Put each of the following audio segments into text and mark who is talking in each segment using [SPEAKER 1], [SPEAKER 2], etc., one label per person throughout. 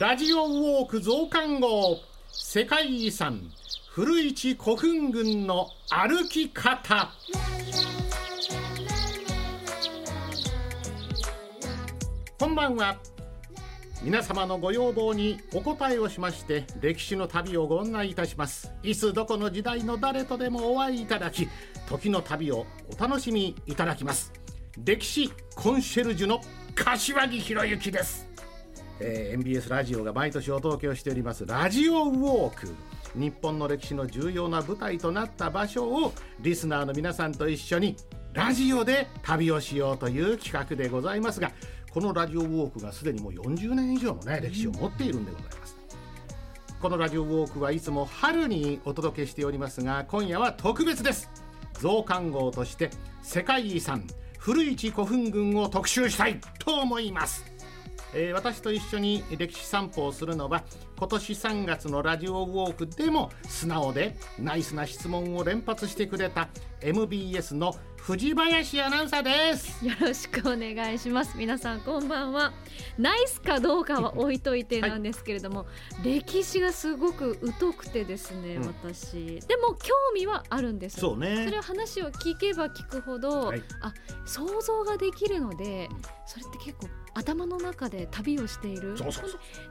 [SPEAKER 1] ラジオウォーク増刊号世界遺産古市古墳群の歩き方。こんばんは。皆様のご要望にお答えをしまして歴史の旅をご案内いたします。いつどこの時代の誰とでもお会いいただき時の旅をお楽しみいただきます。歴史コンシェルジュの柏木博之です。えー、MBS ラジオが毎年お届けをしておりますラジオウォーク。日本の歴史の重要な舞台となった場所をリスナーの皆さんと一緒にラジオで旅をしようという企画でございますがこのラジオウォークがすでにもう40年以上のね歴史を持っているんでございます。このラジオウォークはいつも春にお届けしておりますが今夜は特別です。増刊号として世界遺産古市古墳群を特集したいと思います。えー、私と一緒に歴史散歩をするのは今年3月のラジオウォークでも素直でナイスな質問を連発してくれた MBS の藤林アナウンサーです。
[SPEAKER 2] よろしくお願いします。皆さんこんばんは。ナイスかどうかは置いといてなんですけれども、はい、歴史がすごく疎くてですね、うん、私。でも興味はあるんです。
[SPEAKER 1] そうね。
[SPEAKER 2] それは話を聞けば聞くほど、はい、あ想像ができるので、それって結構頭の中で旅をしている。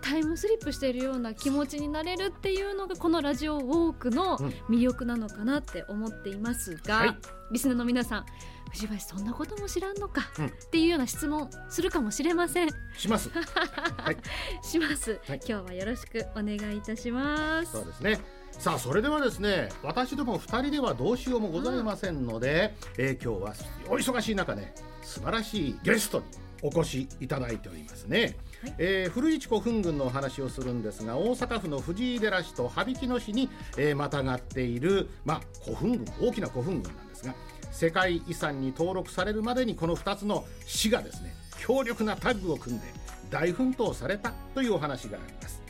[SPEAKER 2] タイムスリップしているような気持ちになれるっていうのがこのラジオウォークの魅力なのかなって思っていますが、はい、リスナーの皆さん藤林そんなことも知らんのか、うん、っていうような質問するかもしれません。
[SPEAKER 1] します。
[SPEAKER 2] はい、します、はい、今日はよろしくお願いいたします。
[SPEAKER 1] そうですね。さあそれではですね私ども2人ではどうしようもございませんので、うん、えー、今日はお忙しい中ね素晴らしいゲストにお越しいただいておりますね、はい、えー、古市古墳群のお話をするんですが大阪府の藤井寺市と羽曳野市に、えー、またがっている、まあ、古墳群大きな古墳群なんですが世界遺産に登録されるまでにこの2つの市がですね強力なタッグを組んで大奮闘されたというお話があります。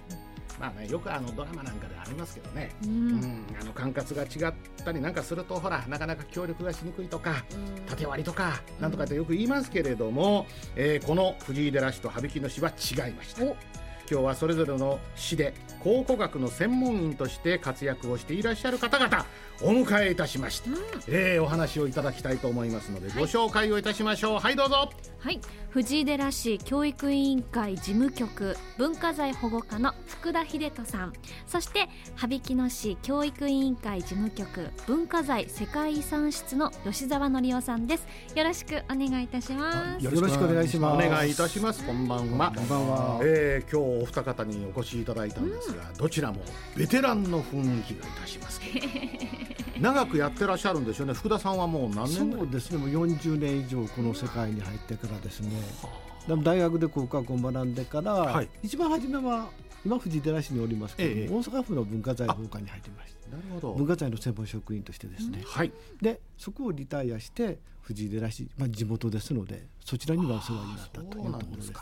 [SPEAKER 1] まあねよくあのドラマなんかでありますけどね、うん、うん、あの管轄が違ったりなんかするとほらなかなか協力がしにくいとか、うん、縦割りとかなんとかってよく言いますけれども、えー、この藤井寺市と羽曳野市は違いました。今日はそれぞれの市で考古学の専門員として活躍をしていらっしゃる方々お迎えいたしまして、うん、えー、お話をいただきたいと思いますので、はい、ご紹介をいたしましょう。はいどうぞ。
[SPEAKER 2] はい。藤井寺市教育委員会事務局文化財保護課の福田秀人さん。そして羽曳野市教育委員会事務局文化財世界遺産室の吉澤則夫さんです。よろしくお願いいたします。
[SPEAKER 3] よろしくお願いします。
[SPEAKER 1] お願いいたします。こんばんは。
[SPEAKER 3] こんばんは、
[SPEAKER 1] えー、今日お二方にお越しいただいたんですが、うん、どちらもベテランの雰囲気がいたします 長くやってらっしゃるんでしょうね。福田さんはもう何年
[SPEAKER 3] そうですね。もう40年以上この世界に入ってからですね。大学で国家を学んでから、はい、一番初めは今藤寺市におりますけど、ええ、大阪府の文化財保管に入ってましてなるほど。文化財の専門職員としてですね、うん、はい、でそこをリタイアして藤井寺市、まあ、地元ですのでそちらにはお世話になったというところですね。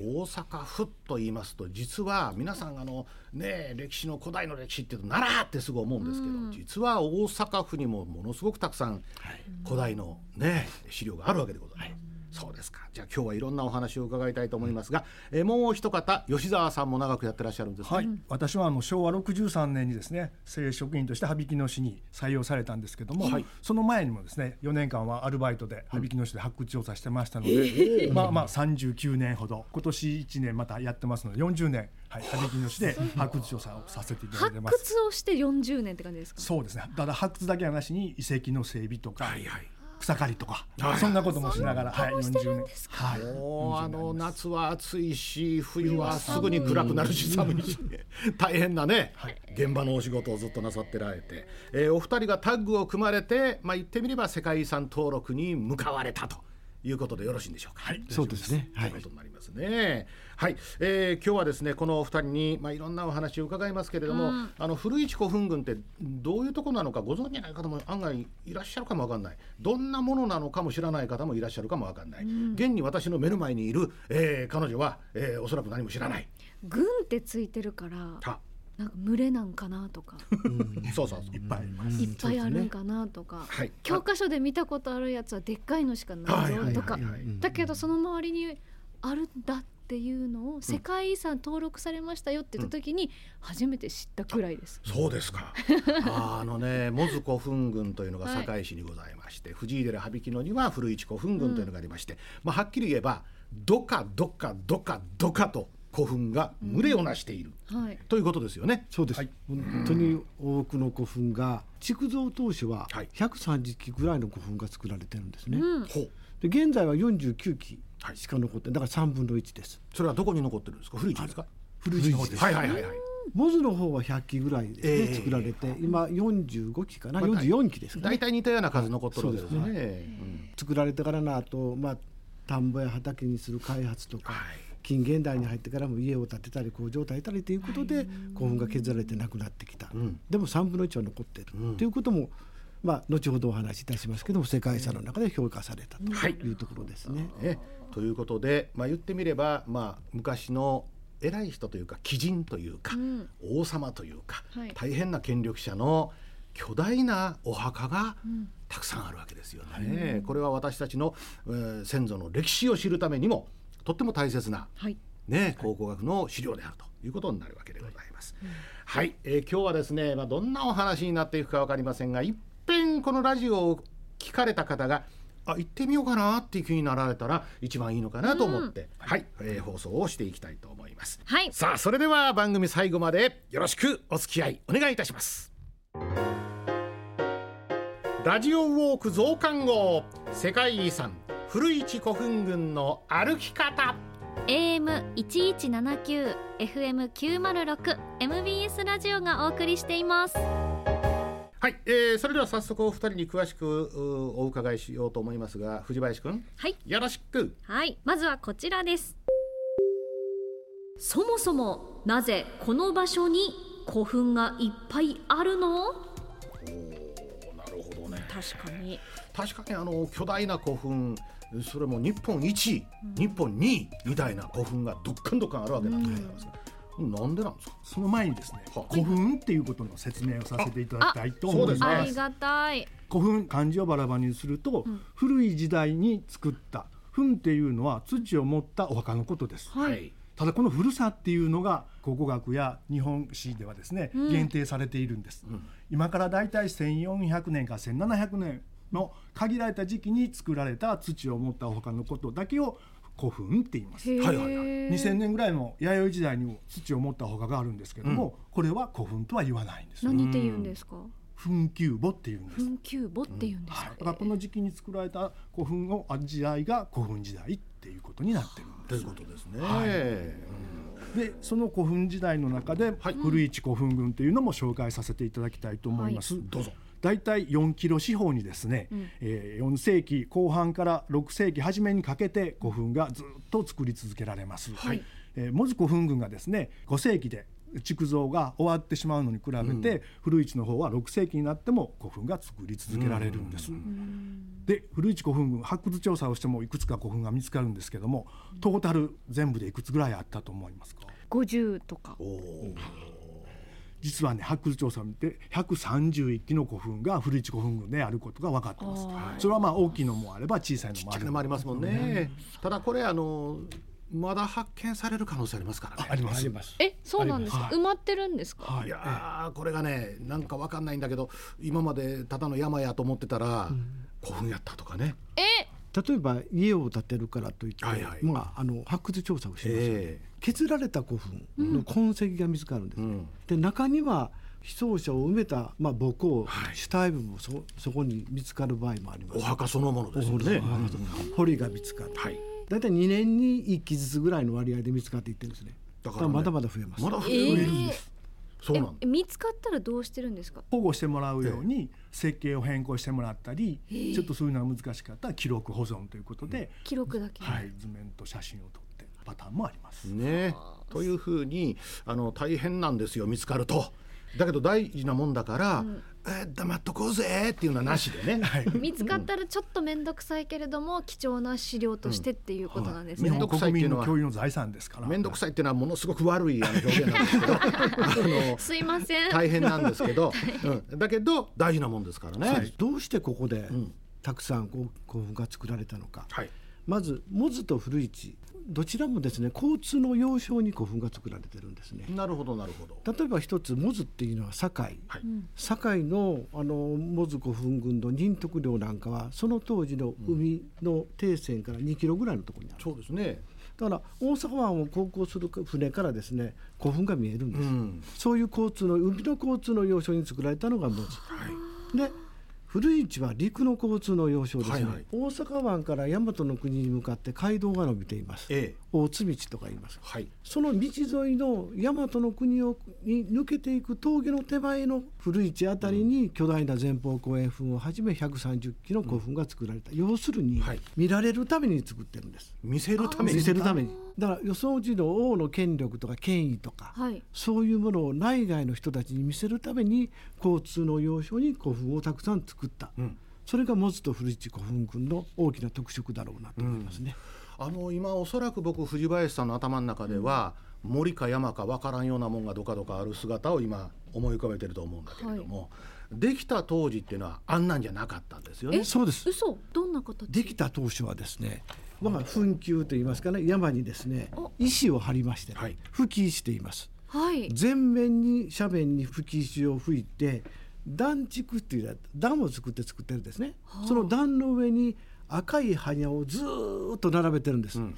[SPEAKER 1] 大阪府と言いますと実は皆さんあのね歴史の古代の歴史っていうと奈良ってすぐ思うんですけど、うん、実は大阪府にもものすごくたくさん古代のね資料があるわけでございます。はいそうですか。じゃあ今日はいろんなお話を伺いたいと思いますが、えもう一方吉澤さんも長くやってらっしゃるんです、ね、
[SPEAKER 4] はい。私はあの昭和63年にですね正職員として羽曳野市に採用されたんですけども、はい、その前にもですね4年間はアルバイトで羽曳野市で発掘調査してましたので、うん、まあまあ39年ほど今年1年またやってますので40年はい、羽曳野市で発掘調査をさせていただいてます。
[SPEAKER 2] 発掘をして40年って感じですか？
[SPEAKER 4] そうですね。ただ発掘だけはなしに遺跡の整備とか、はいはい、草刈りとか、はい、そんなこともしながら、
[SPEAKER 2] はい、40年。
[SPEAKER 1] はい、もうあの夏は暑いし冬はすぐに暗くなるし寒いし。大変なね、はい、現場のお仕事をずっとなさってられて、えー、お二人がタッグを組まれて、まあ、言ってみれば世界遺産登録に向かわれたということでよろしいんでしょうか？
[SPEAKER 3] はい、そうですね。
[SPEAKER 1] はい、ということになりますね。はい、えー、今日はですねこのお二人にまあいろんなお話を伺いますけれども、うん、あの古市古墳群ってどういうところなのかご存じない方も案外いらっしゃるかもわかんない。どんなものなのかも知らない方もいらっしゃるかもわかんない。うん、現に私の目の前にいる、えー、彼女は、えー、おそらく何も知らない。
[SPEAKER 2] 群ってついてるから。なんか群れなんかなとか、
[SPEAKER 1] うん、そうそういっぱい
[SPEAKER 2] いっぱいあるんかなとか、はい、教科書で見たことあるやつはでっかいのしかないぞとか。だけどその周りにあるんだっっていうのを世界遺産登録されましたよって言った時に初めて知ったくらいです。
[SPEAKER 1] うん、そうですか。あのね門司古墳群というのが堺市にございまして、はい、藤井寺羽曳野には古市古墳群というのがありまして、うん、まあ、はっきり言えばどかどかどかどかと古墳が群れをなしている、うん。はい、ということですよね。
[SPEAKER 3] そうです、はい、本当に多くの古墳が築造当初は130基ぐらいの古墳が作られてるんですね。うん、で現在は49基しか残ってだから3分の1です。
[SPEAKER 1] それはどこに残ってるんですか？古市ですか？
[SPEAKER 3] 古市の方です。はいはいはいはい。モズの方は100機ぐらいで、作られて今45機かな、まあ、44機ですか
[SPEAKER 1] ね。大体似たような数残ってるんですね、
[SPEAKER 3] ね。うん、作られてからのあと、まあ、田んぼや畑にする開発とか、はい。近現代に入ってからも家を建てたり工場を建てたりということで古墳が削られてなくなってきた、うん、でも3分の1は残っている、うん、ということもまあ、後ほどお話しいたしますけども世界遺産の中で評価されたとい。うところですね。
[SPEAKER 1] はい、ということで、まあ、言ってみれば、まあ、昔の偉い人というか貴人というか、うん、王様というか、はい、大変な権力者の巨大なお墓がたくさんあるわけですよね。はい、これは私たちの、えー、先祖の歴史を知るためにもとっても大切な、はい、ね、考古学の資料であるということになるわけでございます。はい、えー、今日はですね、まあ、どんなお話になっていくか分かりませんがいっぺんこのラジオを聞かれた方があ行ってみようかなっていう気になられたら一番いいのかなと思って、うん、はい、えー、放送をしていきたいと思います。はい、さあそれでは番組最後までよろしくお付き合いお願いいたします。ラジオウォーク増刊号世界遺産古市古墳群の歩き方
[SPEAKER 2] AM1179 FM906 MBS ラジオがお送りしています
[SPEAKER 1] はい、えー、それでは早速お二人に詳しくお伺いしようと思いますが藤林くんはい。よろしく。
[SPEAKER 2] はいまずはこちらです。そもそもなぜこの場所に古墳がいっぱいあるの？おな
[SPEAKER 1] るほどね。
[SPEAKER 2] 確かに。
[SPEAKER 1] 確かにあの巨大な古墳それも日本一、うん、日本2位みたいな古墳がどっかんどっかんあるわけなんでございます、うん、なんでなんですか？
[SPEAKER 4] その前にですね、古墳っていうことの説明をさせていただきたいと思います。
[SPEAKER 2] ありがたい。
[SPEAKER 4] 古墳漢字をバラバラにすると、うん、古い時代に作った墳っていうのは土を持ったお墓のことです、はい、ただこの古さっていうのが考古学や日本史ではですね、限定されているんです、今からだいたい1400年か1700年の限られた時期に作られた土を持ったお墓のことだけを古墳って言います。はいはいはい。2000年ぐらいの弥生時代にも土を持ったお墓があるんですけども、うん、これは古墳とは言わないんです。
[SPEAKER 2] 何って言うんですか？
[SPEAKER 4] 墳丘墓っていうんです。
[SPEAKER 2] 墳丘墓って言うんです、うん、
[SPEAKER 4] はい。だからこの時期に作られた古墳をあ時代が古墳時代っていうことになってるんです。
[SPEAKER 1] ということですね。はい。
[SPEAKER 4] でその古墳時代の中で、はい、古市古墳群というのも紹介させていただきたいと思います。はい、
[SPEAKER 1] どうぞ。
[SPEAKER 4] 大体4キロ四方にですね、うん、えー、4世紀後半から6世紀初めにかけて古墳がずっと作り続けられます。はいえー、門司古墳群がですね5世紀で築造が終わってしまうのに比べて、うん、古市の方は6世紀になっても古墳が作り続けられるんです。で古市古墳群発掘調査をしてもいくつか古墳が見つかるんですけどもトータル全部でいくつぐらいあったと思いますか
[SPEAKER 2] ？50とか。
[SPEAKER 4] 実はね発掘調査を見て131基の古墳が古市古墳群であることが分かってます。それはまあ大きいのもあれば小さいのもある。
[SPEAKER 1] もありますもんね。ただこれあのまだ発見される可能性ありますからね。
[SPEAKER 4] あります。
[SPEAKER 2] え、そうなんですか？埋まってるんですか？
[SPEAKER 1] はい、いやこれがね、なんかわかんないんだけど、今までただの山やと思ってたら、うん、古墳やったとかね。
[SPEAKER 2] え、
[SPEAKER 3] 例えば家を建てるからといって、はいはい、まああの発掘調査をします、えー、削られた古墳の痕跡が見つかるんです、ね、うん、で中には被葬者を埋めた、まあ、墓坑、はい、主体部もそそこに見つかる場合もあります。
[SPEAKER 1] お墓そのものですね。
[SPEAKER 3] 堀が見つかる。はい。大体2年に1機ずつぐらいの割合で見つかっていってるんですね。だから、ね、まだまだ増えます。
[SPEAKER 1] まだ増えるんです。
[SPEAKER 2] えー、そうなん見つかったらどうしてるんですか？
[SPEAKER 4] 保護してもらうように設計を変更してもらったり、え。ー、ちょっとそういうのが難しかったら記録保存ということで、
[SPEAKER 2] 記録だけ、
[SPEAKER 4] はい、図面と写真を撮ってパターンもあります。
[SPEAKER 1] ね、というふうにあの大変なんですよ見つかると。だけど大事なもんだから、うん、え黙っとこうぜっていうのはなしでね、
[SPEAKER 2] はい、見つかったらちょっと面倒くさいけれども貴重な資料としてっていうことなんですね。
[SPEAKER 4] 面倒、くさいっていうのは共有の財産ですから。
[SPEAKER 1] 面倒くさいっていうのはものすごく悪いあの表現なんですけど。
[SPEAKER 2] あのすいません。
[SPEAKER 1] 大変なんですけど、うん、だけど大事なもんですからね。はい、
[SPEAKER 3] どうしてここで、たくさん古墳が作られたのか。はい。まずモズと古市どちらもですね交通の要衝に古墳が作られてるんですね。
[SPEAKER 1] なるほどなるほど。
[SPEAKER 3] 例えば一つモズっていうのは堺、はい、堺のあのモズ古墳群の仁徳領なんかはその当時の海の底線から2キロぐらいのところにある。
[SPEAKER 1] そうですね。
[SPEAKER 3] だから大阪湾を航行する船からですね古墳が見えるんです、うん、そういう交通の海の交通の要衝に作られたのがモズ。はい、で古市は陸の交通の要衝ですね、はいはい、大阪湾から大和の国に向かって街道が伸びています、ええ、大津道とか言います、はい、その道沿いの大和の国をに抜けていく峠の手前の古市あたりに巨大な前方後円墳をはじめ130基の古墳が作られた、うん、要するに、はい、見られるために作ってるんです。
[SPEAKER 1] 見せるために。
[SPEAKER 3] 見せるために。だから予想時の王の権力とか権威とか、はい、そういうものを内外の人たちに見せるために交通の要衝に古墳をたくさん作った、うん、それがモズと古市古墳群の大きな特色だろうなと思いますね。
[SPEAKER 1] うん、あの今おそらく僕藤林さんの頭の中では、森か山か分からんようなもんがどかどかある姿を今思い浮かべてると思うんだけれども、はい、できた当時っていうのはあんなんじゃなかったんですよね。
[SPEAKER 3] そうです。
[SPEAKER 2] 嘘どんな形？
[SPEAKER 3] できた当初はですね。まあ墳丘といいますかね山にですね石を張りまして、ね、はい、吹き石と言います。はい。全面に斜面に吹き石を吹いて段築っていう段を作って作ってるんですね。はあ、その段の上に赤い埴輪をずっと並べてるんです、うん、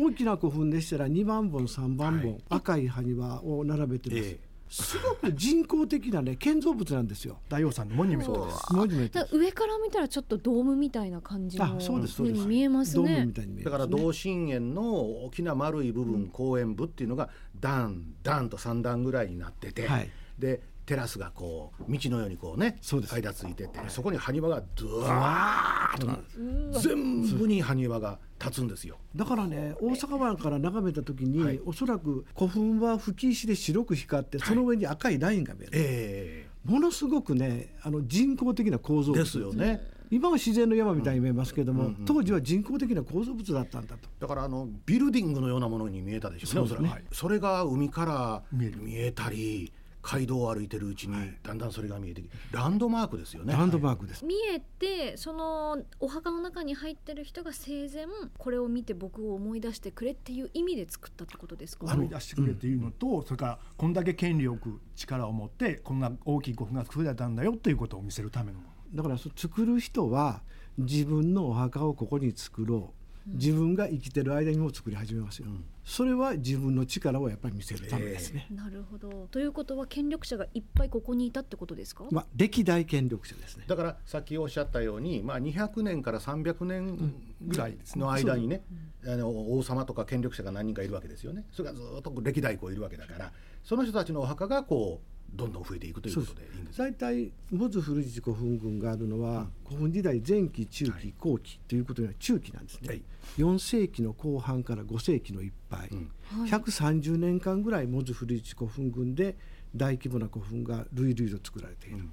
[SPEAKER 3] 大きな古墳でしたら2万本3万本、赤い埴輪を並べてます、すごく人工的なね建造物なんですよ。
[SPEAKER 4] 大王さんのモニュメントです。モニュメント
[SPEAKER 2] 上から見たらちょっとドームみたいな感じのそうですに見えますね。
[SPEAKER 1] だから同心円の大きな丸い部分、公園部っていうのが段段と3段ぐらいになってて、はい、でテラスがこう道のようにこうね間ついててそこに埴輪がドワーッと全部に埴輪が立つんですよ。
[SPEAKER 3] だからね大阪湾から眺めた時に、はい、おそらく古墳は吹き石で白く光ってその上に赤いラインが見える、はいえ。ー、ものすごくねあの人工的な構造
[SPEAKER 1] ですよね。
[SPEAKER 3] 今は自然の山みたいに見えますけども、うんうんうん、当時は人工的な構造物だったんだと。
[SPEAKER 1] だからあのビルディングのようなものに見えたでしょうねそね。それが海から見えたり街道を歩いてるうちにだんだんそれが見えてきて、ランドマークですよね。
[SPEAKER 3] ランドマークです、
[SPEAKER 2] 見えてそのお墓の中に入ってる人が生前これを見て僕を思い出してくれっていう意味で作ったってことですか？
[SPEAKER 4] 思い出してくれっていうのと、うん、それからこんだけ権力力を持ってこんな大きい古墳が作られたんだよということを見せるためのも
[SPEAKER 3] の。だから作る人は自分のお墓をここに作ろう自分が生きてる間にも作り始めますよ、うん、それは自分の力をやっぱり見せるためですね、
[SPEAKER 2] えー、なるほど。ということは権力者がいっぱいここにいたってことですか、
[SPEAKER 3] まあ、歴代権力者ですね。
[SPEAKER 1] だからさっきおっしゃったように、まあ、200年から300年ぐらいの間にね、うん、あの王様とか権力者が何人かいるわけですよね。それがずっと歴代こういるわけだから。その人たちのお墓がこうどんどん増えていくということでいいんです
[SPEAKER 3] 大体モズ古市古墳群があるのは、うん、古墳時代前期中期、後期ということでは中期なんですね、はい、4世紀の後半から5世紀のいっぱい、うん、130年間ぐらいモズ古市古墳群で大規模な古墳が類々と作られている、うん、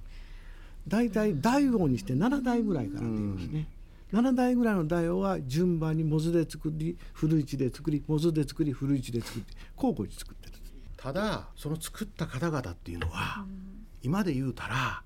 [SPEAKER 3] 大体大王にして7代ぐらいからっていますね、うん、7代ぐらいの大王は順番にモズで作り古市で作りモズで作り古市で作って交互に作って
[SPEAKER 1] ただその作った方々っていうのは、今で言うたら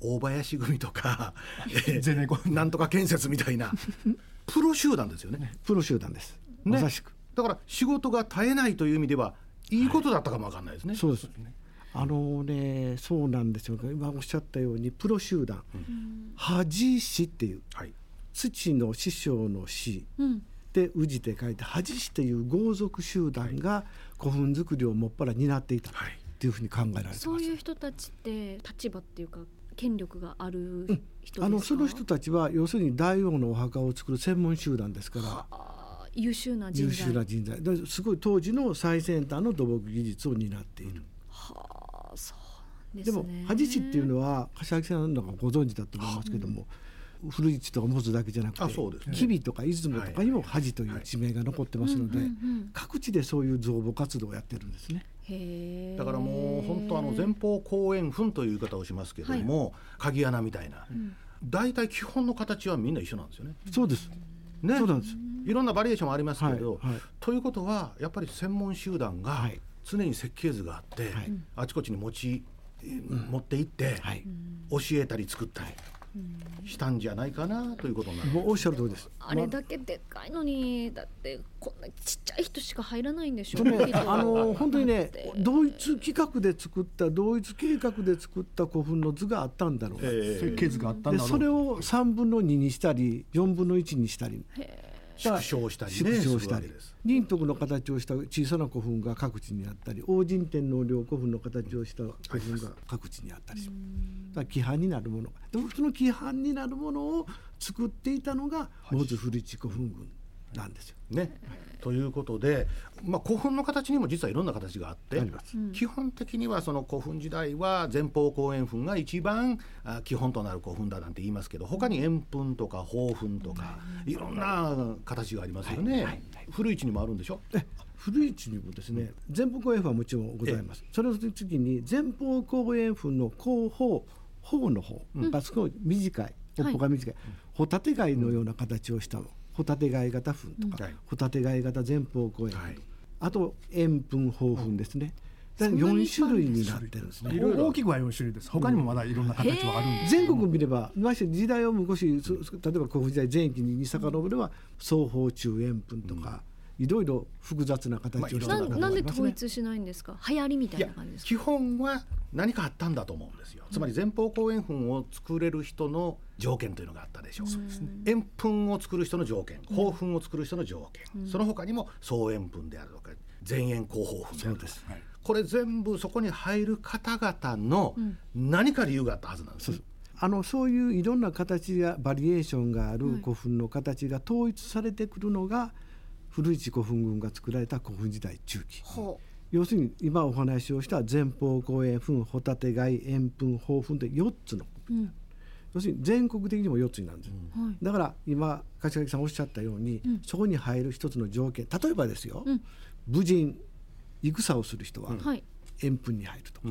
[SPEAKER 1] 大林組とか、えー、なんとか建設みたいな プロ集団ですよね。
[SPEAKER 3] プロ集団です。ね、まさしく。
[SPEAKER 1] だから仕事が絶えないという意味ではいいことだったかもわかんないですね。はい、
[SPEAKER 3] そうですね。あのねそうなんですよ今おっしゃったようにプロ集団、うん、恥師っていう、はい、土の師匠の師、うん、で氏って書いて恥師という豪族集団が古墳作りをもっぱら担っていたってい。うふうに考えられてます、
[SPEAKER 2] そういう人たちって立場っていうか権力がある人、
[SPEAKER 3] うん、あのその人たちは要するに大王のお墓を作る専門集団ですから。
[SPEAKER 2] 優秀な人
[SPEAKER 3] 材。優秀な人材。すごい当時の最先端の土木技術を担っている。
[SPEAKER 2] はあそう
[SPEAKER 3] で、ね、でも恥師っていうのは柏木さんなんかご存知だと思いますけども、古市とかモズだけじゃなくて吉備、ね、とか出雲とかにも恥という地名が残ってますので、各地でそういう造母活動をやってるんですね。
[SPEAKER 1] だからもう本当あの前方後円墳という言い方をしますけれども、はい、鍵穴みたいな、大体基本の形はみんな一緒なんですよね。
[SPEAKER 3] そうです。
[SPEAKER 1] ね、そうなんです。いろんなバリエーションもありますけど、はい。はい、ということはやっぱり専門集団が常に設計図があって、あちこちに持ち持って行って、教えたり作ったり。したんじゃないかなということな
[SPEAKER 3] んおっしゃる通りです。
[SPEAKER 2] あれだけでっかいのにだってこんなちっちゃい人しか入らないんでしょう、
[SPEAKER 3] ね、あの本当にね同一企画で作った同一計画で作った古墳の図があったんだろう、え
[SPEAKER 4] ー、設計図があったんだろ
[SPEAKER 3] う。それを3分の2にしたり4分の1にしたり。
[SPEAKER 1] 縮小したり、
[SPEAKER 3] ね、縮小したり。仁徳の形をした小さな古墳が各地にあったり王神天皇陵古墳の形をした古墳が各地にあったりします、だ規範になるものでもその規範になるものを作っていたのがモズ古市古墳群なんですよ。
[SPEAKER 1] ね、ということで、まあ、古墳の形にも実はいろんな形があって基本的にはその古墳時代は前方後円墳が一番基本となる古墳だなんて言いますけど他に円墳とか宝墳とかいろんな形がありますよね。古市にもあるんでしょ？
[SPEAKER 3] 古市にもですね前方後円墳はもちろんございます。それの次に前方後円墳の後方方の方がすごい短い、尾っぽが短い、ホタテ貝のような形をしたの。ホタテ貝型粉とか、はい、ホタテ貝型前方後円、はい、あと塩分豊富ですね。4種類になってるんですね。
[SPEAKER 4] 大きくは4種類です。他にもまだいろんな形はあるんです。
[SPEAKER 3] 全国見れば、まして時代を昔、例えば古墳時代前期に遡れば、双方中塩分とか、いろいろ複雑な形を
[SPEAKER 2] した、なんで統一しないんですか？流行りみたいな感じです
[SPEAKER 1] 基本は何かあったんだと思うんですよ。つまり前方後円墳を作れる人の条件というのがあったでしょう。そうですね。円墳を作る人の条件、後墳を作る人の条件、うん、その他にも総円墳であるとか前円後方墳であるとか。これ全部そこに入る方々の何か理由があったはずなんです。うん
[SPEAKER 3] あのそういういろんな形やバリエーションがある古墳の形が統一されてくるのが、古市古墳群が作られた古墳時代中期。要するに今お話をした前方後円墳ホタテ貝円墳宝墳で4つの、うん、要するに全国的にも4つになるんです、うん、だから今柏木さんおっしゃったように、うん、そこに入る一つの条件。例えばですよ、武人戦をする人は円墳に入ると。か、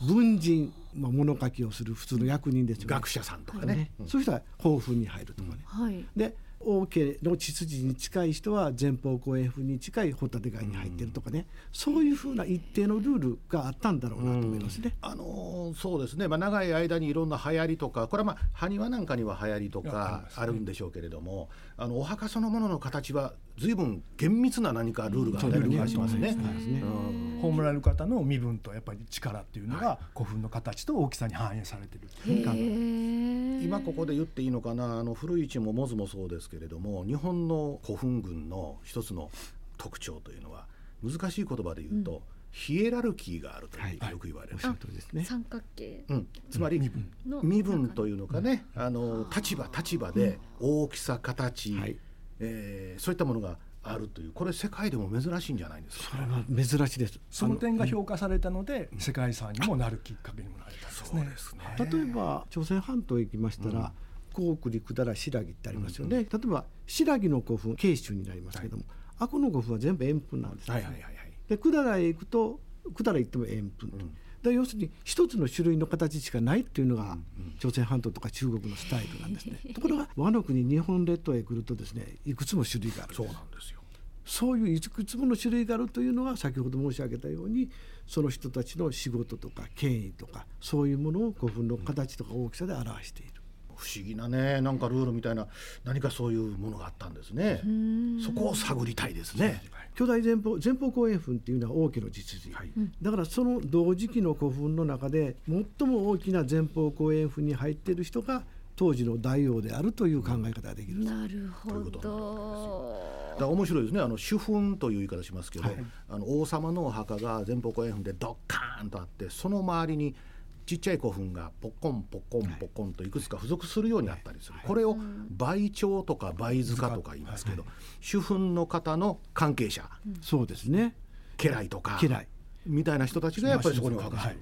[SPEAKER 3] 文人、まあ、物書きをする普通の役人ですよね。
[SPEAKER 1] 学者さんとかね、
[SPEAKER 3] そういう人は豊富に入るとかね、はい、で王家の血筋に近い人は前方後円墳に近いホタテ貝に入ってるとかね、そういうふうな一定のルールがあったんだろうなと思いますね。
[SPEAKER 1] あのー、そうですね、まあ、長い間にいろんな流行りとかこれはまあ埴輪なんかには流行りとかあるんでしょうけれども、あのお墓そのものの形は随分厳密な何かルールがある気がしますね。
[SPEAKER 4] 葬られる方の身分とやっぱり力っていうのが古墳の形と大きさに反映されてるという考え
[SPEAKER 1] 今ここで言っていいのかな。あの古市もモズもそうですけれども日本の古墳群の一つの特徴というのは難しい言葉で言うと、うん。ヒエラルキーがあるとよく言われる、は
[SPEAKER 2] い、ですね。三角形、
[SPEAKER 1] うん、つまり身分。というのかね、あの立場立場で大きさ形、はい、えー、そういったものがあるというこれ世界でも珍しいんじゃないです
[SPEAKER 3] か？それは珍しいです。
[SPEAKER 4] その点が評価されたので、世界遺産にもなるきっかけにもなれたんですね。す
[SPEAKER 3] ね。例えば朝鮮半島へ行きましたら、うん、高句ら新羅ってありますよね。うん、例えば新羅の古墳慶州になりますけども、はい、あこの古墳は全部円墳なんです、はいはいはいはい。で百済へ行くと百済行っても円墳。うんで要するに一つの種類の形しかないっていうのが朝鮮半島とか中国のスタイルなんですね。ところが和の国日本列島へ来るとですねいくつも種類がある
[SPEAKER 1] そうなんですよ。
[SPEAKER 3] そういういくつもの種類があるというのは先ほど申し上げたようにその人たちの仕事とか権威とかそういうものを古墳の形とか大きさで表している。
[SPEAKER 1] 不思議なねなんかルールみたいな何かそういうものがあったんですね。そこを探りたいですね。
[SPEAKER 3] 巨大前方前方後円墳っていうのは王家の実需、はい、だからその同時期の古墳の中で最も大きな前方後円墳に入っている人が当時の大王であるという考え方ができる。
[SPEAKER 2] なるほど。
[SPEAKER 1] だ面白いですね。あの主墳という言い方しますけど、はい、あの王様のお墓が前方後円墳でドッカーンとあってその周りにちっちゃい古墳がポッコンポッコンポッコンといくつか付属するようになったりする、これを倍長とか倍塚とか言いますけど、主墳の方の関係者、
[SPEAKER 3] そうですね。
[SPEAKER 1] 家来とか
[SPEAKER 3] 家来。
[SPEAKER 1] みたいな人たちがやっぱりそこにお墓する。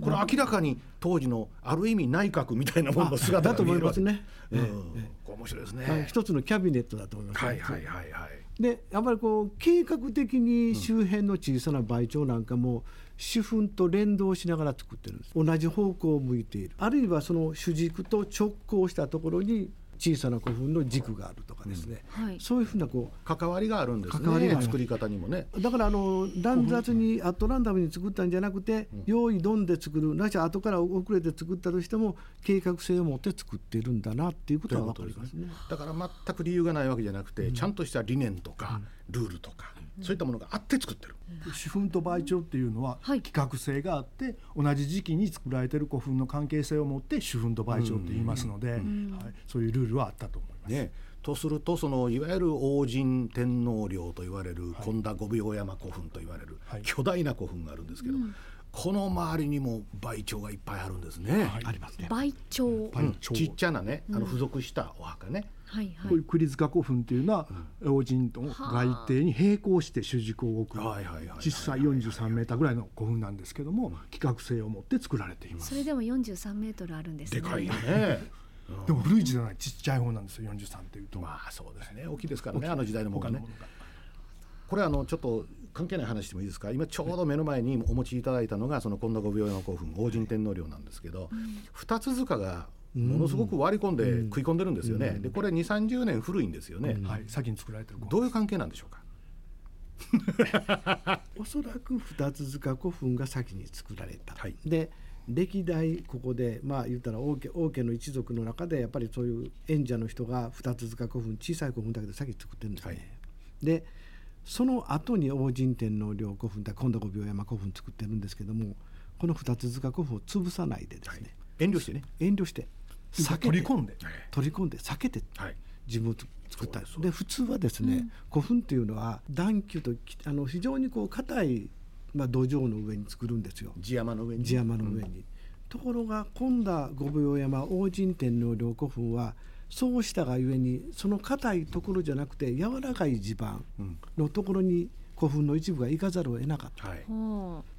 [SPEAKER 1] これ明らかに当時のある意味内閣みたいなものの姿
[SPEAKER 3] だと思いますね。
[SPEAKER 1] うん、面白いですね。
[SPEAKER 3] 一つのキャビネットだと思います。
[SPEAKER 1] はいはいはいはい。
[SPEAKER 3] でやっぱりこう計画的に周辺の小さな倍長なんかも主墳と連動しながら作ってるんです。同じ方向を向いている。あるいはその主軸と直行したところに小さな古墳の軸があるとかですね、うん。はい、そういうふうなこ
[SPEAKER 1] う関わりがあるんですね。関わりが作り方にもね。
[SPEAKER 3] だからあの乱雑にアットランダムに作ったんじゃなくて、うん、用意どんで作るなし後から遅れて作ったとしても計画性を持って作ってるんだなっていうことは分かりますね、ね、
[SPEAKER 1] だから全く理由がないわけじゃなくて、うん、ちゃんとした理念とか、ルールとか、そういったものがあって作ってる。
[SPEAKER 4] 主墳と倍長っていうのは企画性があって、同じ時期に作られてる古墳の関係性を持って主墳と倍長って言いますので、はい、そういうルールはあったと思います。ね。
[SPEAKER 1] とするとそのいわゆる王神天皇陵と言われる本田五秒山古墳と言われる巨大な古墳があるんですけど、この周りにも倍長がいっぱいあるんですね。
[SPEAKER 3] はい、ありますね。
[SPEAKER 2] 倍長、う
[SPEAKER 1] ん、ちっちゃなね、あの付属したお墓ね。
[SPEAKER 4] はいはい、こういう栗塚古墳っていうのは、王神と外邸に並行して主軸を置く実際43メーターぐらいの古墳なんですけども、規格性を持って作られています。
[SPEAKER 2] それでも43メートルあるんですね。
[SPEAKER 1] でかいよね。
[SPEAKER 4] でも古い時代ちっちゃい方なんですよ43っていうと。
[SPEAKER 1] まあそうですね。大きいですからねあの時代のものがね。これあのちょっと関係ない話してもいいですか？今ちょうど目の前にお持ちいただいたのがその近田五秒の古墳王神天皇陵なんですけど、二つ塚がものすごく割り込んで食い込んでるんですよね、でこれ2 3 0年古いんですよね、
[SPEAKER 4] はい、先に作られてる
[SPEAKER 1] どういう関係なんでしょうか？
[SPEAKER 3] おそらく二つ塚古墳が先に作られた、はい、で歴代ここでまあ言ったら王家王家の一族の中でやっぱりそういう演者の人が二つ塚古墳小さい古墳だけど先作ってるんですね。はい、でその後に王神天皇陵古墳今度五秒山古墳作ってるんですけどもこの二つ塚古墳を潰さないでですね、はい、
[SPEAKER 1] 遠慮してね。
[SPEAKER 3] 遠慮して
[SPEAKER 4] 取り込んで。
[SPEAKER 3] 取り込んで避けて、自分を作ったで普通はですね、うん、古墳っていうのは段丘とあの非常にこう硬いまあ、土壌の上に作るんですよ。
[SPEAKER 1] 地山の上に。
[SPEAKER 3] 地山の上に、うん、ところが今度は五秒山王神天皇陵古墳はそうしたがゆえにその硬いところじゃなくて柔らかい地盤のところに古墳の一部が行かざるを得なかった、はい、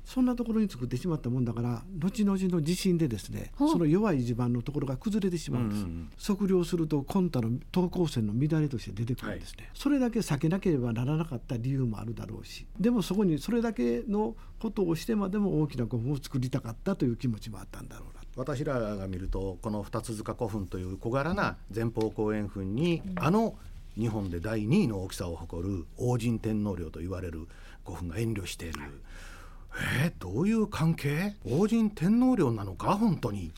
[SPEAKER 3] そんなところに作ってしまったもんだから後々の地震でですねその弱い地盤のところが崩れてしまうんです、うんうん、測量すると今度の等高線の乱れとして出てくるんですね、はい、それだけ避けなければならなかった理由もあるだろうしでもそこにそれだけのことをしてまでも大きな古墳を作りたかったという気持ちもあったんだろうな
[SPEAKER 1] 私らが見るとこの二塚古墳という小柄な前方後円墳に、うん、あの日本で第2位の大きさを誇る王神天皇陵と言われる古墳が遠慮している。えー、どういう関係？王神天皇陵なのか？本当に、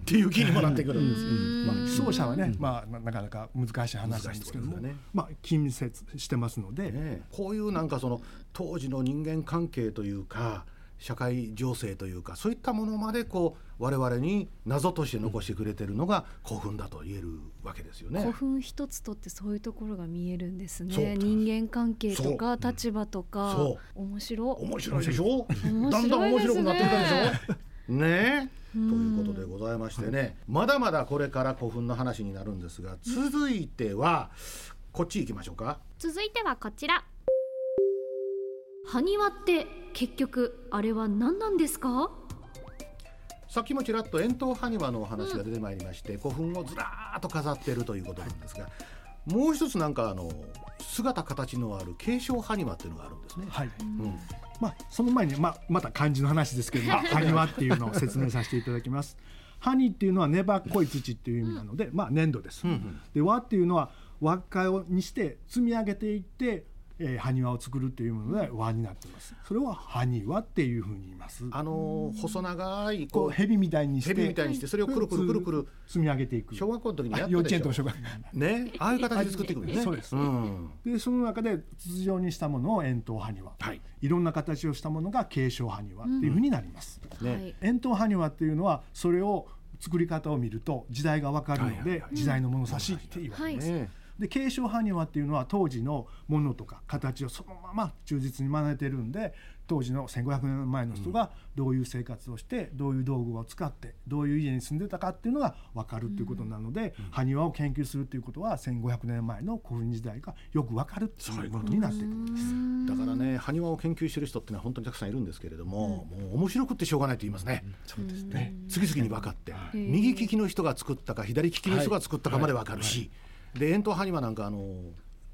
[SPEAKER 1] っていう気にもなってくるんです
[SPEAKER 4] まあ、奏者はね、まあ、なかなか難しい話なんですけども、ね、まあ、近接してますので、
[SPEAKER 1] ね、こういうなんかその当時の人間関係というか社会情勢というかそういったものまでこう我々に謎として残してくれてるのが古墳だと言えるわけですよね。
[SPEAKER 2] 古墳一つとってそういうところが見えるんですね。人間関係とか立場とか、面白
[SPEAKER 1] 面白いでしょ？だんだん面白くなってきたでしょ？ねということでございましてね、まだまだこれから古墳の話になるんですが続いてはこっち行きましょうか。
[SPEAKER 2] 続いてはこちら。埴輪って結局あれは何なんですか？
[SPEAKER 1] さっきもちらっと円筒埴輪のお話が出てまいりまして、うん、古墳をずらーっと飾っているということなんですが、もう一つなんかあの姿形のある継承埴輪っていうのがあるんですね。
[SPEAKER 4] はい、うん、まあその前にまあまた漢字の話ですけど、まあ、埴輪っていうのを説明させていただきます。埴っていうのは粘っこい土っていう意味なので、まあ粘土です。うんうん、で和っていうのは輪っかにして積み上げていってえー、埴輪を作るっていうもので輪になってます。それは埴輪っていうふうに言います。
[SPEAKER 1] あのー、細長い
[SPEAKER 4] こう蛇みたいにして
[SPEAKER 1] 蛇みたいにしてそれをくるくるくるくる。
[SPEAKER 4] 積み上げていく。
[SPEAKER 1] 小学校の時にや
[SPEAKER 4] った幼稚園と小学校。
[SPEAKER 1] ね。ああいう形で作っていくんですね
[SPEAKER 4] そうです、うん、でその中で筒状にしたものを円筒埴輪、はい、いろんな形をしたものが継承埴輪っていうふうになります、うん、ね、円筒埴輪っていうのはそれを作り方を見ると時代がわかるので、時代の物差しって言われます、はいで継承埴輪っていうのは当時のものとか形をそのまま忠実に真似てるんで当時の1500年前の人がどういう生活をしてどういう道具を使ってどういう家に住んでたかっていうのが分かるっていうことなので、埴輪を研究するっていうことは1500年前の古墳時代がよく分かるっていうものになっていくん
[SPEAKER 1] です。だからね埴輪を研究してる人ってのは本当にたくさんいるんですけれども、うん、もう面白くってしょうがないと言いますね、そうですね。次々に分かって、右利きの人が作ったか左利きの人が作ったかまで分かるし、で円筒埴輪なんかあの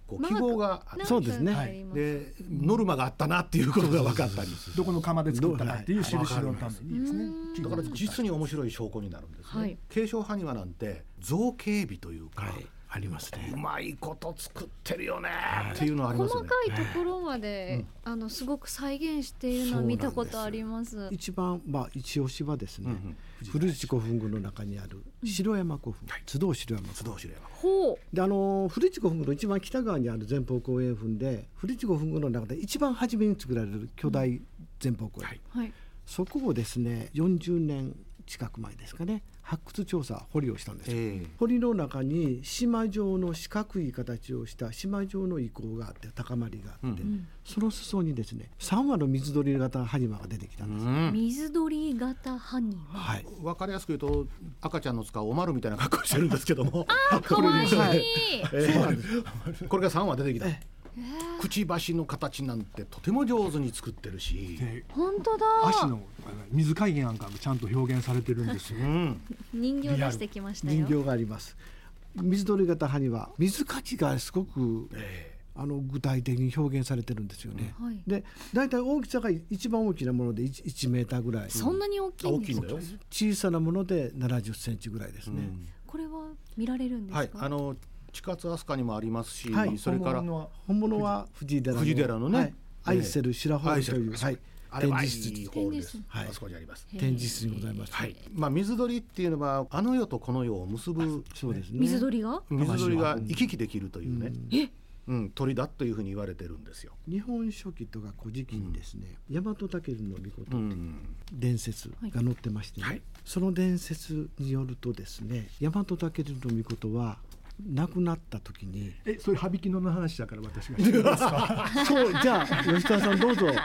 [SPEAKER 1] こう記号が
[SPEAKER 3] そうですね、
[SPEAKER 1] はい、でノルマがあったなっていうことが分かったり。
[SPEAKER 4] どこの窯で作ったかってい。う印のためにですね
[SPEAKER 1] だから実に面白い証拠になるんですね、はい、継承埴輪なんて造形美というか、はい、
[SPEAKER 3] ありますね。
[SPEAKER 1] うまいこと作ってるよね。っていうのはあります
[SPEAKER 2] ね。細かいところまで、うん、あのすごく再現しているのを見たことあります。
[SPEAKER 3] 一番まあ一押しはですね、うんうん、古市古墳群の中にある城山古墳、津堂城山津堂城山。ほう。であの古市古墳群の一番北側にある前方後円墳で古市古墳群の中で一番初めに作られる巨大前方後円、はい、そこをですね40年近く前ですかね発掘調査掘りをしたんです、えー、堀の中に島状の四角い形をした島状の遺構があって高まりがあって、うん、その裾にですね3羽の水鳥型ハニマが出てきたんです、うん、
[SPEAKER 2] 水鳥型ハニマ、
[SPEAKER 1] はい、分かりやすく言うと赤ちゃんの使うおまるみたいな格好してるんですけども。
[SPEAKER 2] あかわいい、はい
[SPEAKER 1] えー、これが3羽出てきた、くちばしの形なんてとても上手に作ってるし
[SPEAKER 2] 本当だ。
[SPEAKER 4] 足の水加減なんかもちゃんと表現されてるんですよ、うん、
[SPEAKER 2] 人形出してきました
[SPEAKER 3] 人形があります。水鳥型葉には水かきがすごく、えー、あの具体的に表現されてるんですよね、はい、で大体大きさが一番大きなもので 1, 1メーターぐらい。
[SPEAKER 2] そんなに大きいんですか？
[SPEAKER 3] 小さなもので70センチぐらいですね、うん、
[SPEAKER 2] これは見られるんですか、はい、
[SPEAKER 1] あの地下飛鳥にもありますし、はい、それから
[SPEAKER 3] 本物は藤井寺の
[SPEAKER 1] 藤井寺のね、はい、
[SPEAKER 3] 愛せる白穂という、はい、
[SPEAKER 1] 展示室ホールです。はい、あそこにあります。
[SPEAKER 3] 展示室にございます。はい。
[SPEAKER 1] まあ水鳥っていうのはあの世とこの世を結ぶ
[SPEAKER 3] そうですね。
[SPEAKER 2] 水鳥が？
[SPEAKER 1] 水鳥が行き来できるというね。え。うん、鳥だというふうに言われてるんですよ。
[SPEAKER 3] 日本書紀とか古事記にですね、うん、大和武尊の御事伝説が載ってましてね、はい、その伝説によるとですね、大和武尊の御事は亡くなった時に
[SPEAKER 4] えそれ羽曳野の話だから私が
[SPEAKER 3] そうじゃあ吉川さんどうぞ。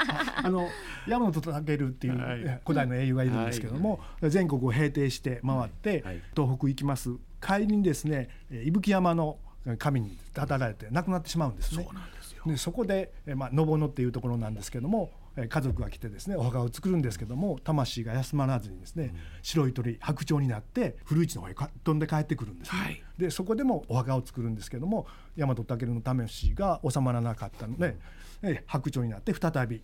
[SPEAKER 4] あの山本武っていう古代の英雄がいるんですけども、はい、全国を平定して回って、はい、東北行きます。帰りにですね伊吹山の神にたたられて亡くなってしまうんですね。そうなんですよ。でそこで、まあ、のぼのっていうところなんですけども家族が来てですねお墓を作るんですけども魂が休まらずにですね、うん、白い鳥白鳥になって古市の方へ飛んで帰ってくるんです、ね、はい、でそこでもお墓を作るんですけども大和武の魂が収まらなかったので、うん、白鳥になって再び